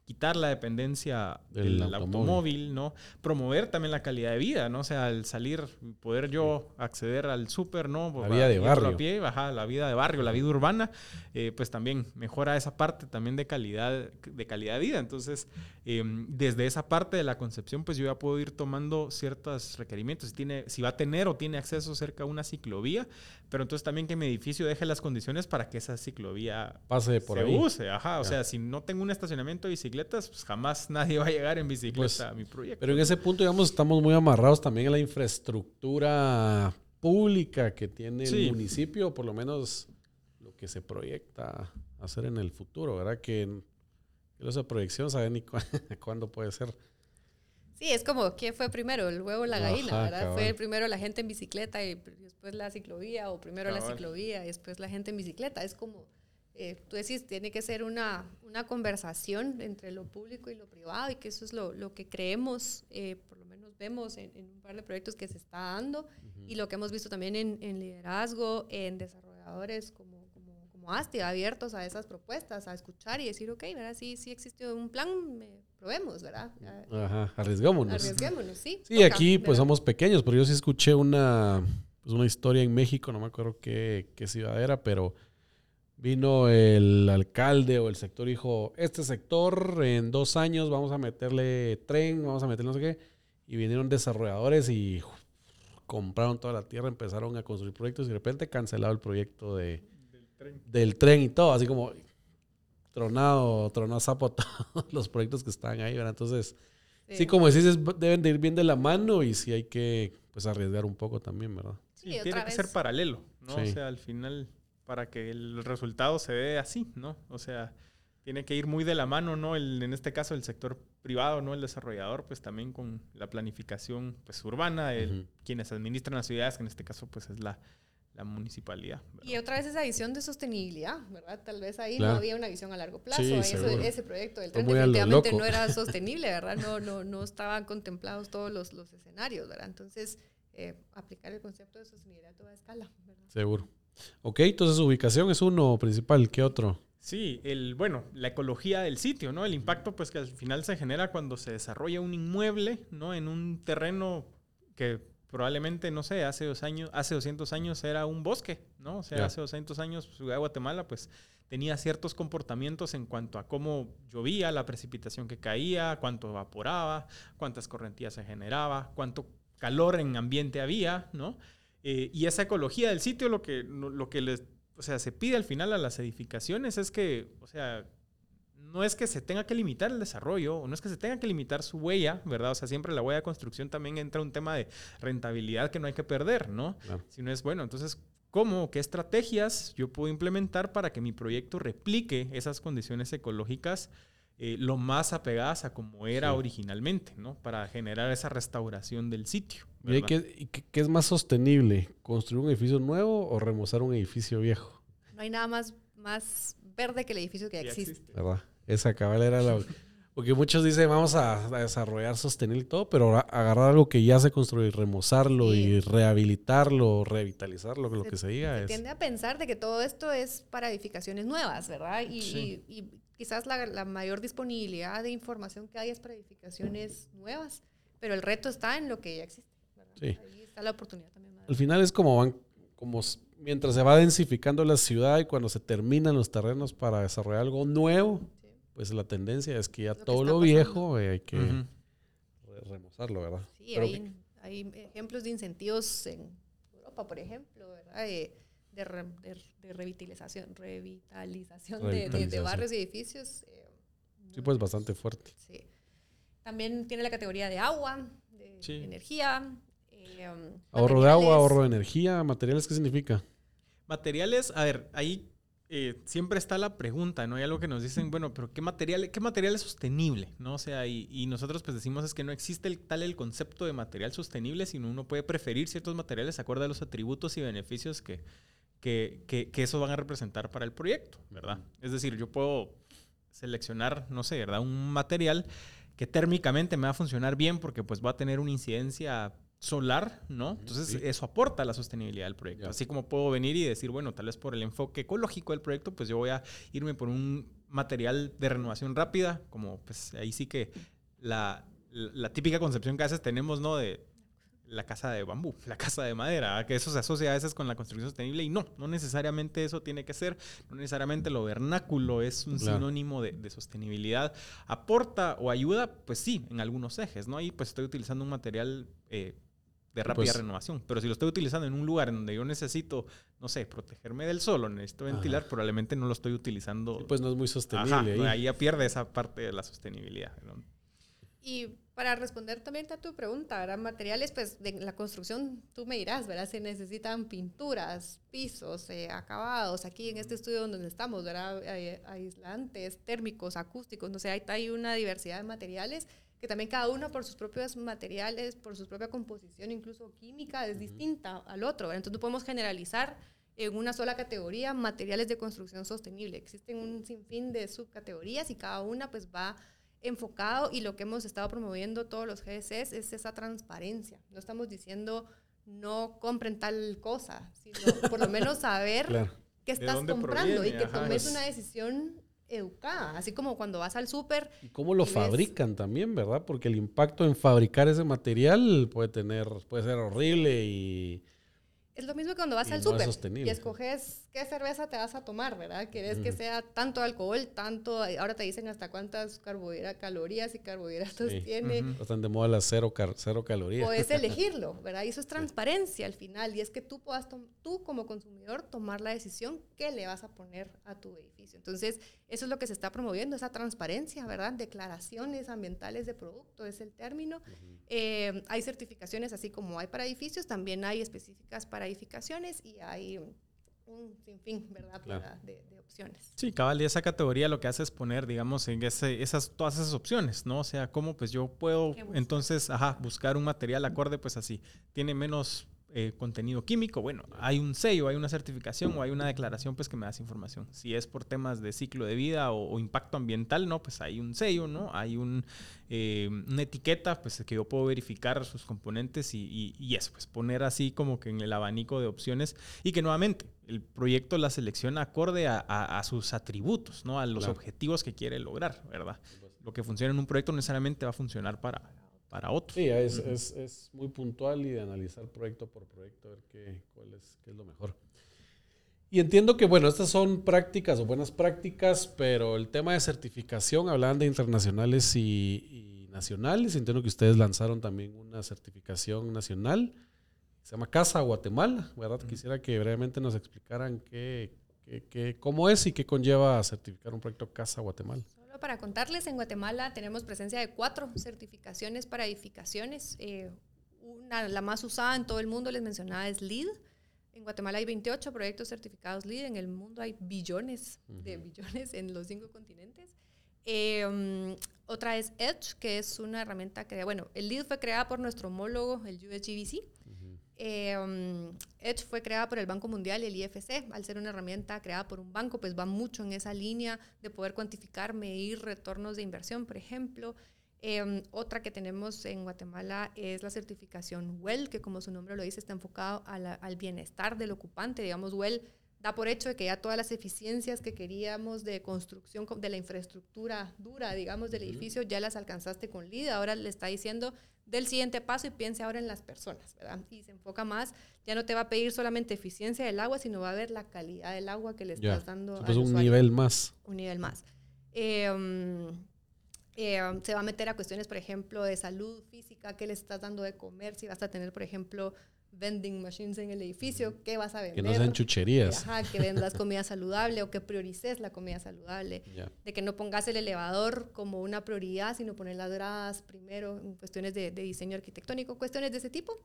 quitar la dependencia Del automóvil. automóvil, ¿no? Promover también la calidad de vida, ¿no? O sea, al salir, poder yo acceder al súper, ¿no? La vida de Yéndolo a barrio. pie, ajá, la vida de barrio, la vida urbana, eh, pues también mejora esa parte también de calidad, de calidad de vida. Entonces, eh, desde esa parte de la concepción, pues yo ya puedo ir tomando ciertos requerimientos. Si, tiene, si va a tener o tiene acceso cerca a una ciclovía, pero entonces también que mi edificio deje las condiciones para que esa ciclovía Pase por se ahí. use. Ajá, o Ya. sea, si no tengo un estacionamiento de bicicletas, pues jamás nadie va a llegar en bicicleta Pues, a mi proyecto. Pero en ese punto, digamos, estamos muy amarrados también a la infraestructura pública que tiene Sí. el municipio, por lo menos lo que se proyecta hacer en el futuro, ¿verdad? Que, que esa proyección sabe ni cu- cuándo puede ser. Sí, es como, ¿qué fue primero, el huevo o la gallina? Ajá, ¿verdad? cabal. Fue primero la gente en bicicleta y después la ciclovía, o primero la Cabal. ciclovía y después la gente en bicicleta. Es como, eh, tú decís, tiene que ser una, una conversación entre lo público y lo privado y que eso es lo, lo que creemos, eh, por lo menos vemos en, en un par de proyectos que se está dando y lo que hemos visto también en, en liderazgo, en desarrolladores como, como, como ASTI abiertos a esas propuestas, a escuchar y decir, ok, ¿verdad? Sí, sí existe un plan, probemos, ¿verdad? Ajá, arriesgámonos. Arriesguémonos, sí. Sí, aquí pues somos pequeños, pero yo sí escuché una, pues, una historia en México, no me acuerdo qué, qué ciudad era, pero vino el alcalde o el sector dijo, este sector en dos años vamos a meterle tren, vamos a meterle no sé qué, y vinieron desarrolladores y compraron toda la tierra, empezaron a construir proyectos y de repente cancelado el proyecto de, del, tren. y todo, así como tronado, tronado sapo todos los proyectos que están ahí, ¿verdad? Entonces, sí. como decís, deben de ir bien de la mano y sí hay que pues arriesgar un poco también, ¿verdad? Sí, tiene que ser paralelo, ¿no? O sea, al final, para que el resultado se dé así, ¿no? O sea, tiene que ir muy de la mano, ¿no? El, en este caso, el sector privado, ¿no? El desarrollador, pues también con la planificación pues, urbana, el, quienes administran las ciudades, que en este caso pues es la, la municipalidad. Y otra vez esa visión de sostenibilidad, ¿verdad? Tal vez ahí no había una visión a largo plazo. ese proyecto del tren definitivamente no era sostenible, ¿verdad? No, no, no estaban contemplados todos los, los escenarios, ¿verdad? Entonces, eh, aplicar el concepto de sostenibilidad a toda escala, ¿verdad? Seguro. Ok, entonces ubicación es uno principal, ¿qué otro? Sí, el, bueno, la ecología del sitio, ¿no? El impacto pues que al final se genera cuando se desarrolla un inmueble, ¿no? En un terreno que probablemente, no sé, hace dos años, hace 200 años era un bosque, ¿no? O sea, hace 200 años Ciudad de Guatemala pues tenía ciertos comportamientos en cuanto a cómo llovía, la precipitación que caía, cuánto evaporaba, cuántas correntías se generaba, cuánto calor en ambiente había, ¿no? Eh, y esa ecología del sitio lo que, lo que les o sea, se pide al final a las edificaciones es que, o sea, no es que se tenga que limitar el desarrollo, o no es que se tenga que limitar su huella, ¿verdad? O sea, siempre la huella de construcción también entra un tema de rentabilidad que no hay que perder, ¿no? Si no es bueno, entonces, ¿cómo, qué estrategias yo puedo implementar para que mi proyecto replique esas condiciones ecológicas eh, lo más apegadas a como era originalmente, ¿no? Para generar esa restauración del sitio. ¿Y qué, qué, es más sostenible? ¿Construir un edificio nuevo o remozar un edificio viejo? No hay nada más, más verde que el edificio que ya existe. ¿Verdad? Esa cabal era la... Porque muchos dicen, vamos a, desarrollar sostenible y todo, pero agarrar algo que ya se construyó y remozarlo y rehabilitarlo, revitalizarlo, lo que se diga. Se tiende a pensar de que todo esto es para edificaciones nuevas, ¿verdad? y quizás la, mayor disponibilidad de información que hay es para edificaciones nuevas, pero el reto está en lo que ya existe. Sí. Ahí está la oportunidad también. Al final es como van, como mientras se va densificando la ciudad y cuando se terminan los terrenos para desarrollar algo nuevo, pues la tendencia es que ya todo lo viejo eh, hay que remozarlo, ¿verdad? Sí, hay, hay, ejemplos de incentivos en Europa, por ejemplo, ¿verdad? De, revitalización, revitalización, De, barrios y edificios. Eh, sí, pues bastante fuerte. Sí. También tiene la categoría de agua, de energía. Eh, um, ahorro de agua, ahorro de energía. ¿Materiales qué significa? Materiales, a ver, ahí eh, siempre está la pregunta, ¿no? Hay algo que nos dicen, bueno, pero ¿qué material, qué material es sostenible? ¿No? O sea, y, y, nosotros pues decimos es que no existe el, tal el concepto de material sostenible, sino uno puede preferir ciertos materiales acorde a los atributos y beneficios que, que, que, eso van a representar para el proyecto, ¿verdad? Es decir, yo puedo seleccionar, no sé, ¿verdad? Un material que térmicamente me va a funcionar bien porque pues va a tener una incidencia solar, ¿no? Entonces eso aporta a la sostenibilidad del proyecto. Así como puedo venir y decir, bueno, tal vez por el enfoque ecológico del proyecto, pues yo voy a irme por un material de renovación rápida, como pues ahí sí que la, la típica concepción que a veces tenemos, ¿no? De la casa de bambú, la casa de madera, que eso se asocia a veces con la construcción sostenible y no, no necesariamente eso tiene que ser, no necesariamente lo vernáculo es un sinónimo de, sostenibilidad. ¿Aporta o ayuda? Pues sí, en algunos ejes, ¿no? Ahí pues estoy utilizando un material eh, de rápida pues renovación, pero si lo estoy utilizando en un lugar en donde yo necesito, no sé, protegerme del sol o necesito ventilar, probablemente no lo estoy utilizando. pues no es muy sostenible. ahí. ahí ya pierde esa parte de la sostenibilidad. Y para responder también a tu pregunta, ¿verdad? Materiales, pues de la construcción, tú me dirás, ¿verdad? Se necesitan pinturas, pisos, eh, acabados. Aquí en este estudio donde estamos, ¿verdad? Hay, aislantes, térmicos, acústicos, no sé, hay, hay una diversidad de materiales que también cada uno por sus propios materiales, por su propia composición, incluso química, es distinta al otro. Entonces no podemos generalizar en una sola categoría materiales de construcción sostenible. Existen un sinfín de subcategorías y cada una pues va enfocado y lo que hemos estado promoviendo todos los GSS es esa transparencia. No estamos diciendo no compren tal cosa, sino por lo menos saber Claro. qué ¿De estás comprando proviene? y que Ajá. tomes una decisión educada, así como cuando vas al súper Y cómo lo Y ves- fabrican también, ¿verdad? Porque el impacto en fabricar ese material puede tener, puede ser horrible y Es lo mismo que cuando vas Y al no súper y escoges qué cerveza te vas a tomar, ¿verdad? Querés que sea tanto alcohol, tanto... Ahora te dicen hasta cuántas carbohidratos, calorías y carbohidratos Sí. tiene. Ujú. están de moda las cero, car- cero calorías. Puedes elegirlo, ¿verdad? Y eso es transparencia al final. Y es que tú puedas, tú como consumidor, tomar la decisión qué le vas a poner a tu edificio. Entonces, eso es lo que se está promoviendo, esa transparencia, ¿verdad? Declaraciones ambientales de producto es el término. Eh, hay certificaciones así como hay para edificios, también hay específicas para edificaciones y hay un sinfín, ¿verdad? Claro. Para- de, de opciones. Sí, cabal, y esa categoría lo que hace es poner, digamos, en ese, esas, todas esas opciones, ¿no? O sea, cómo pues yo puedo entonces, ajá, buscar un material acorde, pues así, tiene menos eh, contenido químico, bueno, hay un sello, hay una certificación o hay una declaración, pues que me das información. Si es por temas de ciclo de vida o, o impacto ambiental, ¿no? Pues hay un sello, ¿no? Hay un, eh, una etiqueta, pues que yo puedo verificar sus componentes y, y, y eso, pues poner así como que en el abanico de opciones y que nuevamente el proyecto la selecciona acorde a, a- a sus atributos, ¿no? A los Claro. objetivos que quiere lograr, ¿verdad? Lo que funciona en un proyecto necesariamente va a funcionar para, para otro. Sí, es, es, es muy puntual y de analizar proyecto por proyecto, a ver qué, cuál es, qué es lo mejor. Y entiendo que, bueno, estas son prácticas o buenas prácticas, pero el tema de certificación, hablaban de internacionales y, y nacionales. Entiendo que ustedes lanzaron también una certificación nacional. Se llama Casa Guatemala, ¿verdad? Quisiera que brevemente nos explicaran qué, qué- qué- cómo es y qué conlleva certificar un proyecto Casa Guatemala. Solo para contarles, en Guatemala tenemos presencia de cuatro certificaciones para edificaciones. Eh, una, la más usada en todo el mundo, les mencionaba, es LEED. En Guatemala hay 28 proyectos certificados LEED. En el mundo hay billones de billones en los cinco continentes. Eh, um, otra es Edge, que es una herramienta que, bueno, el LEED fue creada por nuestro homólogo, el USGBC. Eh, Edge fue creada por el Banco Mundial y el IFC. Al ser una herramienta creada por un banco, pues va mucho en esa línea de poder cuantificar, medir retornos de inversión, por ejemplo. Um, otra que tenemos en Guatemala es la certificación WELL, que como su nombre lo dice, está enfocado la- al bienestar del ocupante. Digamos, WELL da por hecho de que ya todas las eficiencias que queríamos de construcción co- de la infraestructura dura, digamos, del edificio, ya las alcanzaste con LEED. Ahora le está diciendo del siguiente paso y piense ahora en las personas, ¿verdad? Y se enfoca más, ya no te va a pedir solamente eficiencia del agua, sino va a ver la calidad del agua que le estás dando pues al un usuario nivel más. un nivel más. Eh, um, eh, um, se va a meter a cuestiones, por ejemplo, de salud física, qué le estás dando de comer, si vas a tener, por ejemplo, vending machines en el edificio, qué vas a vender. Que no sean chucherías. Ajá, que vendas comida saludable o que priorices la comida saludable. Ya. De que no pongas el elevador como una prioridad, sino poner las gradas primero en cuestiones de, de diseño arquitectónico, cuestiones de ese tipo.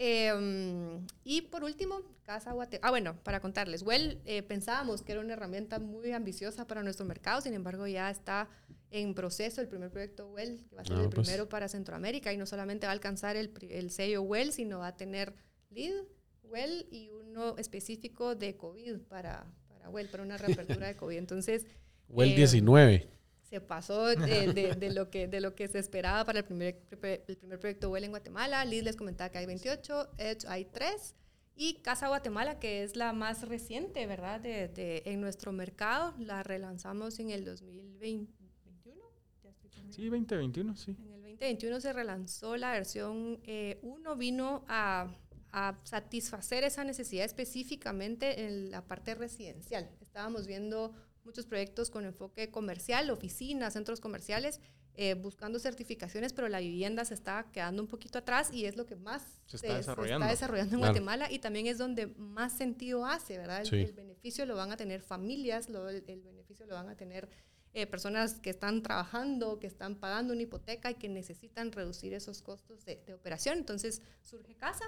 Eh, y por último, Casa Guate. Ah, bueno, para contarles, Well eh, pensábamos que era una herramienta muy ambiciosa para nuestro mercado, sin embargo, ya está en proceso el primer proyecto Well, que va a ser Ah, el pues. primero para Centroamérica y no solamente va a alcanzar el, el sello Well, sino va a tener LEED, Well y uno específico de COVID para, para Well, para una reapertura de COVID. Entonces, Well eh, 19. se pasó de, de- de lo que, de lo que se esperaba para el primer, el primer proyecto Well en Guatemala. Liz les comentaba que hay 28, Edge hay 3 y Casa Guatemala, que es la más reciente, ¿verdad? De, de- en nuestro mercado, la relanzamos en el 2021. Ya estoy con- Sí, 2021, sí. en el 2021 se relanzó la versión 1, vino a, a satisfacer esa necesidad específicamente en la parte residencial. Estábamos viendo muchos proyectos con enfoque comercial, oficinas, centros comerciales, eh, buscando certificaciones, pero la vivienda se está quedando un poquito atrás y es lo que más Se está desarrollando. está desarrollando en Claro. Guatemala y también es donde más sentido hace, ¿verdad? El, Sí. el beneficio lo van a tener familias, lo- el, el beneficio lo van a tener eh, personas que están trabajando, que están pagando una hipoteca y que necesitan reducir esos costos de, de operación. Entonces surge casa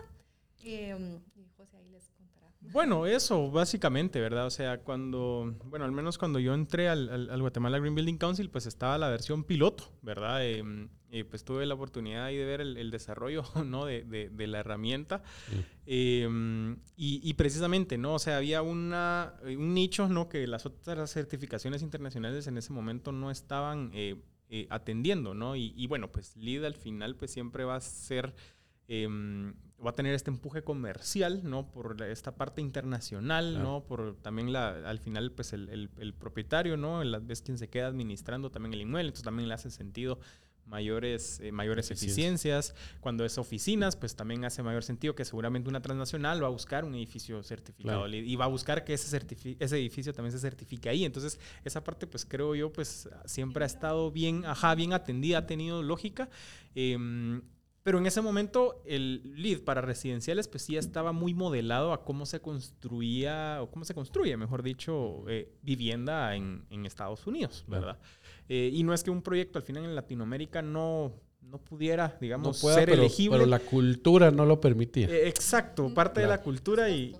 eh, y José ahí les contará. Bueno, eso, básicamente, ¿verdad? O sea, cuando, bueno, al menos cuando yo entré al, al- al Guatemala Green Building Council, pues estaba la versión piloto, ¿verdad? Eh, y pues tuve la oportunidad ahí de ver el, el desarrollo, ¿no? De, de- de la herramienta. Eh, y, y precisamente, ¿no? O sea, había una, eh, un nicho, ¿no? Que las otras certificaciones internacionales en ese momento no estaban eh, eh, atendiendo, ¿no? Y, y bueno, pues LEED al final, pues siempre va a ser va a tener este empuje comercial, ¿no? Por esta parte internacional, ¿no? Por también la, al final, pues el, el, propietario, ¿no? La vez quien se queda administrando también el inmueble, entonces también le hace sentido mayores, eh, mayores eficiencias. Cuando es oficinas, pues también hace mayor sentido que seguramente una transnacional va a buscar un edificio certificado y va a buscar que ese, ese edificio también se certifique ahí. Entonces, esa parte, pues creo yo, pues siempre ha estado bien, ajá, bien atendida, ha tenido lógica. Em, pero en ese momento el lead para residenciales pues sí estaba muy modelado a cómo se construía, o cómo se construye, mejor dicho, eh, vivienda en, en, Estados Unidos, ¿verdad? Eh, y no es que un proyecto al final en Latinoamérica no, no pudiera, digamos, ser pero, elegible. Pero la cultura no lo permitía. Eh, exacto, parte de la cultura y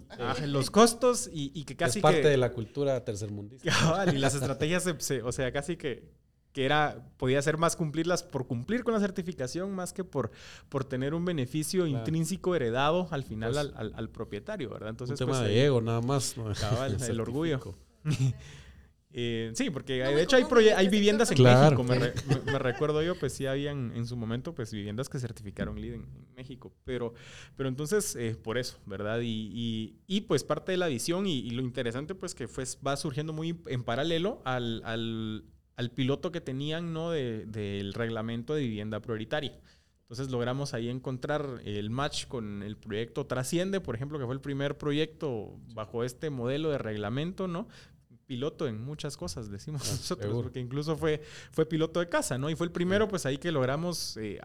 los costos y, y, que casi... Es parte de la cultura tercermundista. y las estrategias, o sea, casi que que era, podía ser más cumplirlas por cumplir con la certificación más que por, por tener un beneficio intrínseco heredado al final pues al, al, propietario, ¿verdad? Entonces, un tema pues, de ego nada más. el orgullo. Eh, sí, porque de hecho hay, hay viviendas en México, me, recuerdo yo, pues sí habían en su momento pues viviendas que certificaron LEED en, México, pero, pero entonces eh, por eso, ¿verdad? Y, y, pues parte de la visión y, lo interesante pues que fue, va surgiendo muy en paralelo al, al al piloto que tenían ¿no? del de, reglamento de vivienda prioritaria. Entonces logramos ahí encontrar el match con el proyecto Trasciende, por ejemplo, que fue el primer proyecto bajo este modelo de reglamento, ¿no? Piloto en muchas cosas, decimos ah, nosotros, porque incluso fue, fue piloto de casa, ¿no? Y fue el primero, pues ahí que logramos eh,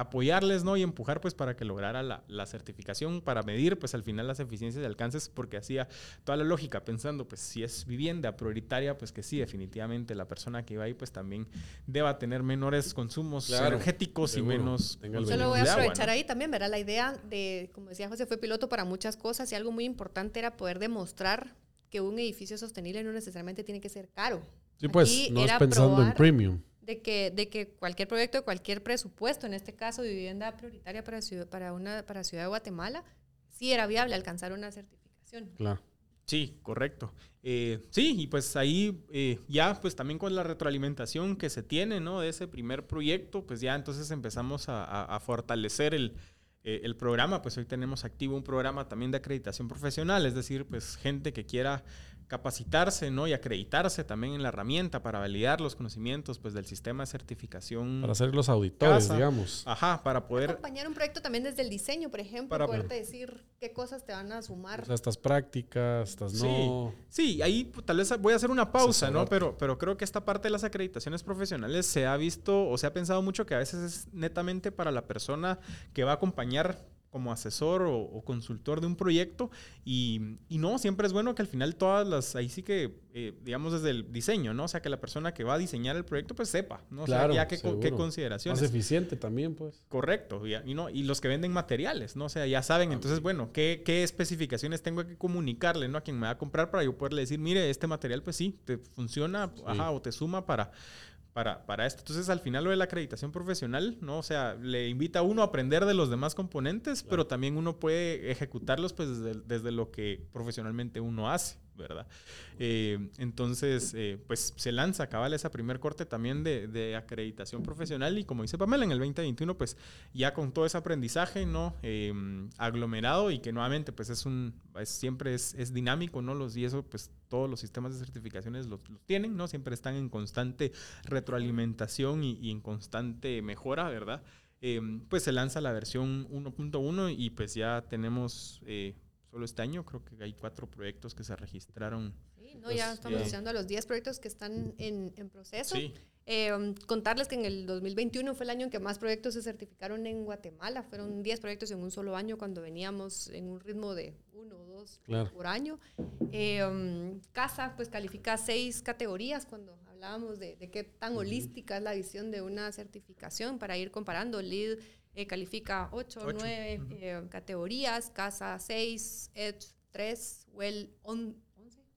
apoyarles, ¿no? Y empujar, pues, para que lograra la, certificación, para medir, pues, al final las eficiencias y alcances, porque hacía toda la lógica, pensando, pues, si es vivienda prioritaria, pues, que sí, definitivamente la persona que iba ahí, pues, también deba tener menores consumos energéticos y menos... Yo lo voy a aprovechar ahí también, ¿verdad? La idea de, como decía José, fue piloto para muchas cosas y algo muy importante era poder demostrar que un edificio sostenible no necesariamente tiene que ser caro. Sí, pues, no es pensando en premium de que, de que cualquier proyecto, cualquier presupuesto, en este caso vivienda prioritaria para Ciudad, para una, para ciudad de Guatemala, sí era viable alcanzar una certificación. Claro. Sí, correcto. Eh, sí, y pues ahí eh, ya, pues también con la retroalimentación que se tiene, ¿no? De ese primer proyecto, pues ya entonces empezamos a, fortalecer el, eh, el programa. Pues hoy tenemos activo un programa también de acreditación profesional, es decir, pues gente que quiera capacitarse ¿no? y acreditarse también en la herramienta para validar los conocimientos pues, del sistema de certificación. Para ser los auditores, digamos. Ajá, para poder... Acompañar un proyecto también desde el diseño, por ejemplo, para poderte decir qué cosas te van a sumar. O sea, estas prácticas, estas no... Sí, ahí pues, tal vez voy a hacer una pausa, ¿no? Pero, pero creo que esta parte de las acreditaciones profesionales se ha visto o se ha pensado mucho que a veces es netamente para la persona que va a acompañar como asesor o, consultor de un proyecto y, y, no, siempre es bueno que al final todas las, ahí sí que, eh, digamos desde el diseño, ¿no? O sea, que la persona que va a diseñar el proyecto pues sepa, ¿no? Claro, o sea, ya qué, qué, consideraciones. Más eficiente también, pues. Correcto, y, y, no, y los que venden materiales, ¿no? O sea, ya saben, entonces, bueno, ¿qué, ¿qué, especificaciones tengo que comunicarle, ¿no? A quien me va a comprar para yo poderle decir, mire, este material pues sí, te funciona, ajá, o te suma para para, para esto. Entonces, al final lo de la acreditación profesional, ¿no? O sea, le invita a uno a aprender de los demás componentes, pero también uno puede ejecutarlos pues desde, desde, lo que profesionalmente uno hace. ¿Verdad? Eh, entonces, eh, pues se lanza, cabal, esa primer corte también de, acreditación profesional y como dice Pamela, en el 2021, pues ya con todo ese aprendizaje, ¿no? Eh, aglomerado y que nuevamente, pues es un, siempre es, dinámico, ¿no? Los, y eso, pues todos los sistemas de certificaciones los, tienen, ¿no? Siempre están en constante retroalimentación y, en constante mejora, ¿verdad? pues se lanza la versión 1.1 y pues ya tenemos solo este año. Creo que hay cuatro proyectos que se registraron. Sí, no, ya estamos llegando a los 10 proyectos que están en, en proceso. Eh, um, contarles que en el 2021 fue el año en que más proyectos se certificaron en Guatemala. Fueron 10 proyectos en un solo año cuando veníamos en un ritmo de uno o dos por año. Eh, um, Casa pues califica seis categorías cuando hablábamos de, de qué tan holística es la visión de una certificación para ir comparando. LEED eh, califica 8 o 9 eh, categorías, casa 6, Edge 3, Well 11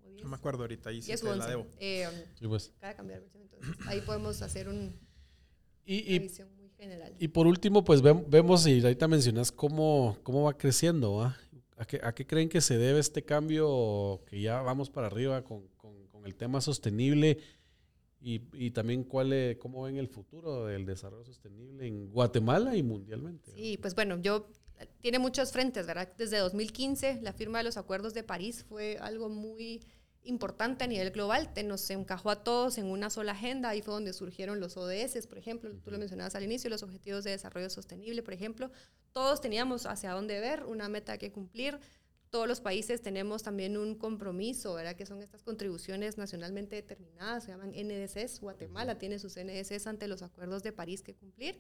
o 10. No me acuerdo ahorita, ahí sí la debo. Eh, sí, pues. Cada cambiar versión, entonces ahí podemos hacer un, y, una visión muy general. Y por último, pues vemos y ahorita mencionas cómo, cómo va creciendo, ¿va? ¿A qué, ¿A qué, creen que se debe este cambio que ya vamos para arriba con, con, con el tema sostenible? Y, y también cuál es, cómo ven el futuro del desarrollo sostenible en Guatemala y mundialmente. Sí, pues bueno, yo tiene muchos frentes, ¿verdad? Desde 2015 la firma de los acuerdos de París fue algo muy importante a nivel global, te nos encajó a todos en una sola agenda, ahí fue donde surgieron los ODS, por ejemplo, tú lo mencionabas al inicio, los Objetivos de Desarrollo Sostenible, por ejemplo, todos teníamos hacia dónde ver, una meta que cumplir, todos los países tenemos también un compromiso, ¿verdad? Que son estas contribuciones nacionalmente determinadas, se llaman NDCs. Guatemala tiene sus NDCs ante los acuerdos de París que cumplir.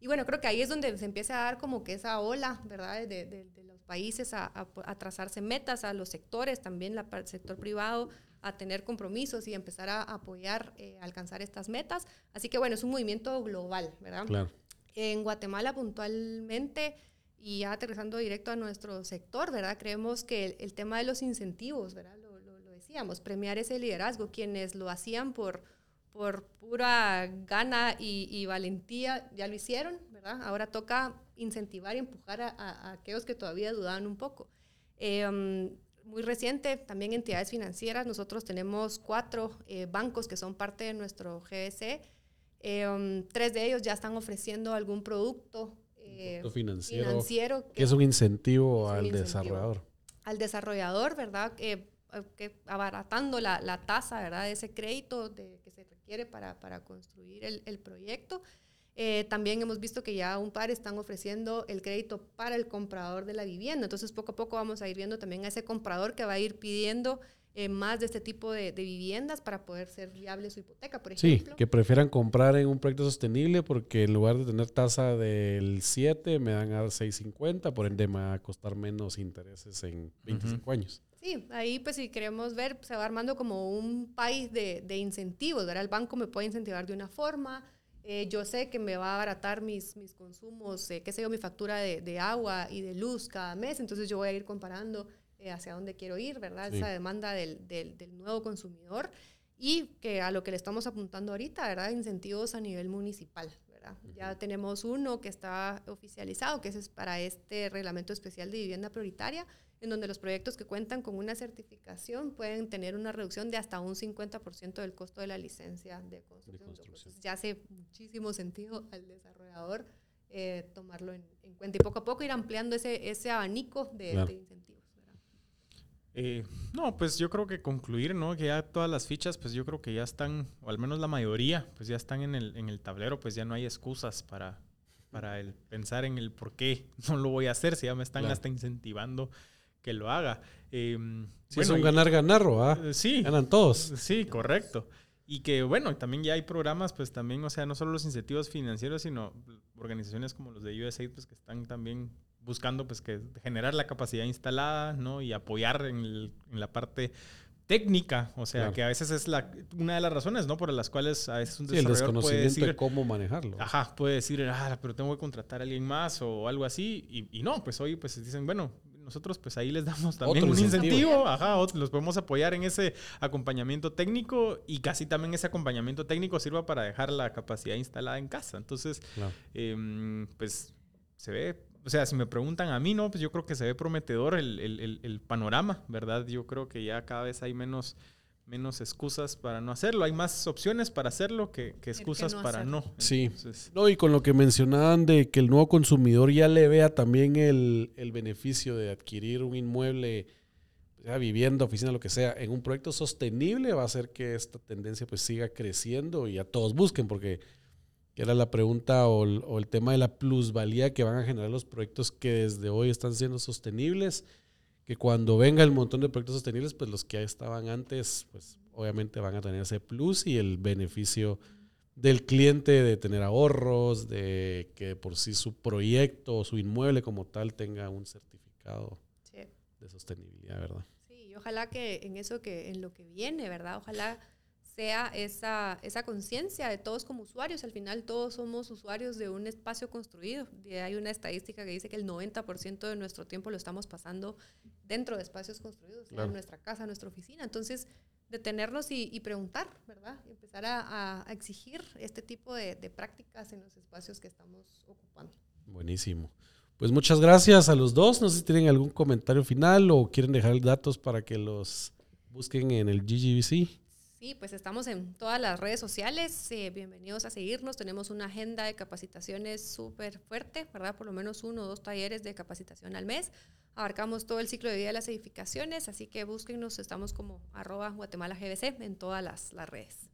Y bueno, creo que ahí es donde se empieza a dar como que esa ola, ¿verdad? De, de, los países a, a, trazarse metas, a los sectores, también la, el sector privado, a tener compromisos y empezar a apoyar, eh, alcanzar estas metas. Así que bueno, es un movimiento global, ¿verdad? Claro. En Guatemala puntualmente y ya aterrizando directo a nuestro sector, ¿verdad? Creemos que el, tema de los incentivos, ¿verdad? Lo, lo, decíamos, premiar ese liderazgo, quienes lo hacían por, por pura gana y, valentía, ya lo hicieron, ¿verdad? Ahora toca incentivar y empujar a, aquellos que todavía dudaban un poco. Em, muy reciente, también entidades financieras, nosotros tenemos cuatro eh, bancos que son parte de nuestro GBC. Em, tres de ellos ya están ofreciendo algún producto eh, financiero, que, es un incentivo al desarrollador. Al desarrollador, ¿verdad? Eh, que abaratando la, la, tasa, ¿verdad? De ese crédito de, que se requiere para, para construir el, el proyecto. Eh, también hemos visto que ya un par están ofreciendo el crédito para el comprador de la vivienda. Entonces, poco a poco vamos a ir viendo también a ese comprador que va a ir pidiendo eh, más de este tipo de, viviendas para poder ser viable su hipoteca, por ejemplo. Sí, que prefieran comprar en un proyecto sostenible porque en lugar de tener tasa del 7 me dan a 6.50, por ende me va a costar menos intereses en 25 años. Sí, ahí pues si queremos ver, se va armando como un país de, de incentivos, ¿verdad? El banco me puede incentivar de una forma, eh, yo sé que me va a abaratar mis, mis consumos, eh, qué sé yo, mi factura de, de, agua y de luz cada mes, entonces yo voy a ir comparando eh, hacia dónde quiero ir, ¿verdad? Esa demanda del, del, nuevo consumidor y que a lo que le estamos apuntando ahorita, ¿verdad? Incentivos a nivel municipal, ¿verdad? Ya tenemos uno que está oficializado, que es para este reglamento especial de vivienda prioritaria, en donde los proyectos que cuentan con una certificación pueden tener una reducción de hasta un 50% del costo de la licencia de construcción. ya hace muchísimo sentido al desarrollador eh, tomarlo en, cuenta y poco a poco ir ampliando ese, ese abanico de, de incentivos. Eh, no, pues yo creo que concluir, ¿no? Que ya todas las fichas, pues yo creo que ya están, o al menos la mayoría, pues ya están en el, en el tablero, pues ya no hay excusas para, para el pensar en el por qué no lo voy a hacer, si ya me están hasta incentivando que lo haga. Eh, es un ganar-ganar, ¿ah? sí. Ganan todos. Sí, correcto. Y que bueno, también ya hay programas, pues también, o sea, no solo los incentivos financieros, sino organizaciones como los de USAID, pues que están también buscando pues que generar la capacidad instalada, ¿no? Y apoyar en, la parte técnica, o sea, que a veces es la, una de las razones, ¿no? Por las cuales a veces un sí, el desconocimiento de cómo manejarlo. Ajá, puede decir, ah, pero tengo que contratar a alguien más o algo así, y, y no, pues hoy pues dicen, bueno, nosotros pues ahí les damos también un incentivo, ajá, los podemos apoyar en ese acompañamiento técnico y casi también ese acompañamiento técnico sirva para dejar la capacidad instalada en casa. Entonces, em, pues se ve o sea, si me preguntan a mí, no, pues yo creo que se ve prometedor el, el, el, panorama, ¿verdad? Yo creo que ya cada vez hay menos, menos excusas para no hacerlo. Hay más opciones para hacerlo que, que excusas para no. Sí. no, y con lo que mencionaban de que el nuevo consumidor ya le vea también el, el beneficio de adquirir un inmueble, ya vivienda, oficina, lo que sea, en un proyecto sostenible, va a hacer que esta tendencia pues siga creciendo y a todos busquen, porque que era la pregunta o el, tema de la plusvalía que van a generar los proyectos que desde hoy están siendo sostenibles, que cuando venga el montón de proyectos sostenibles, pues los que estaban antes, pues obviamente van a tener ese plus y el beneficio del cliente de tener ahorros, de que por sí su proyecto o su inmueble como tal tenga un certificado de sostenibilidad, ¿verdad? Sí, y ojalá que en eso que en lo que viene, ¿verdad? Ojalá sea esa, esa conciencia de todos como usuarios. Al final todos somos usuarios de un espacio construido. Y hay una estadística que dice que el 90% de nuestro tiempo lo estamos pasando dentro de espacios construidos, en nuestra casa, nuestra oficina. Entonces, detenernos y, preguntar, ¿verdad? Y empezar a, exigir este tipo de, de prácticas en los espacios que estamos ocupando. Buenísimo. Pues muchas gracias a los dos. No sé si tienen algún comentario final o quieren dejar datos para que los busquen en el GGBC. Sí, pues estamos en todas las redes sociales. Eh, bienvenidos a seguirnos. Tenemos una agenda de capacitaciones súper fuerte, ¿verdad? Por lo menos uno o dos talleres de capacitación al mes. Abarcamos todo el ciclo de vida de las edificaciones, así que búsquenos. Estamos como arroba Guatemala GBC en todas las, las redes.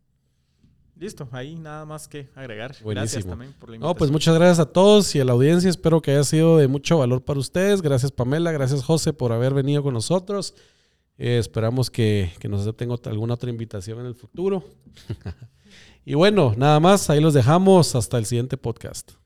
Listo, ahí nada más que agregar. Buenísimo. Gracias también por la No, pues invitación. muchas gracias a todos y a la audiencia. Espero que haya sido de mucho valor para ustedes. Gracias Pamela, gracias José por haber venido con nosotros. Eh, esperamos que, que nos acepten alguna otra invitación en el futuro. y bueno, nada más, ahí los dejamos. Hasta el siguiente podcast.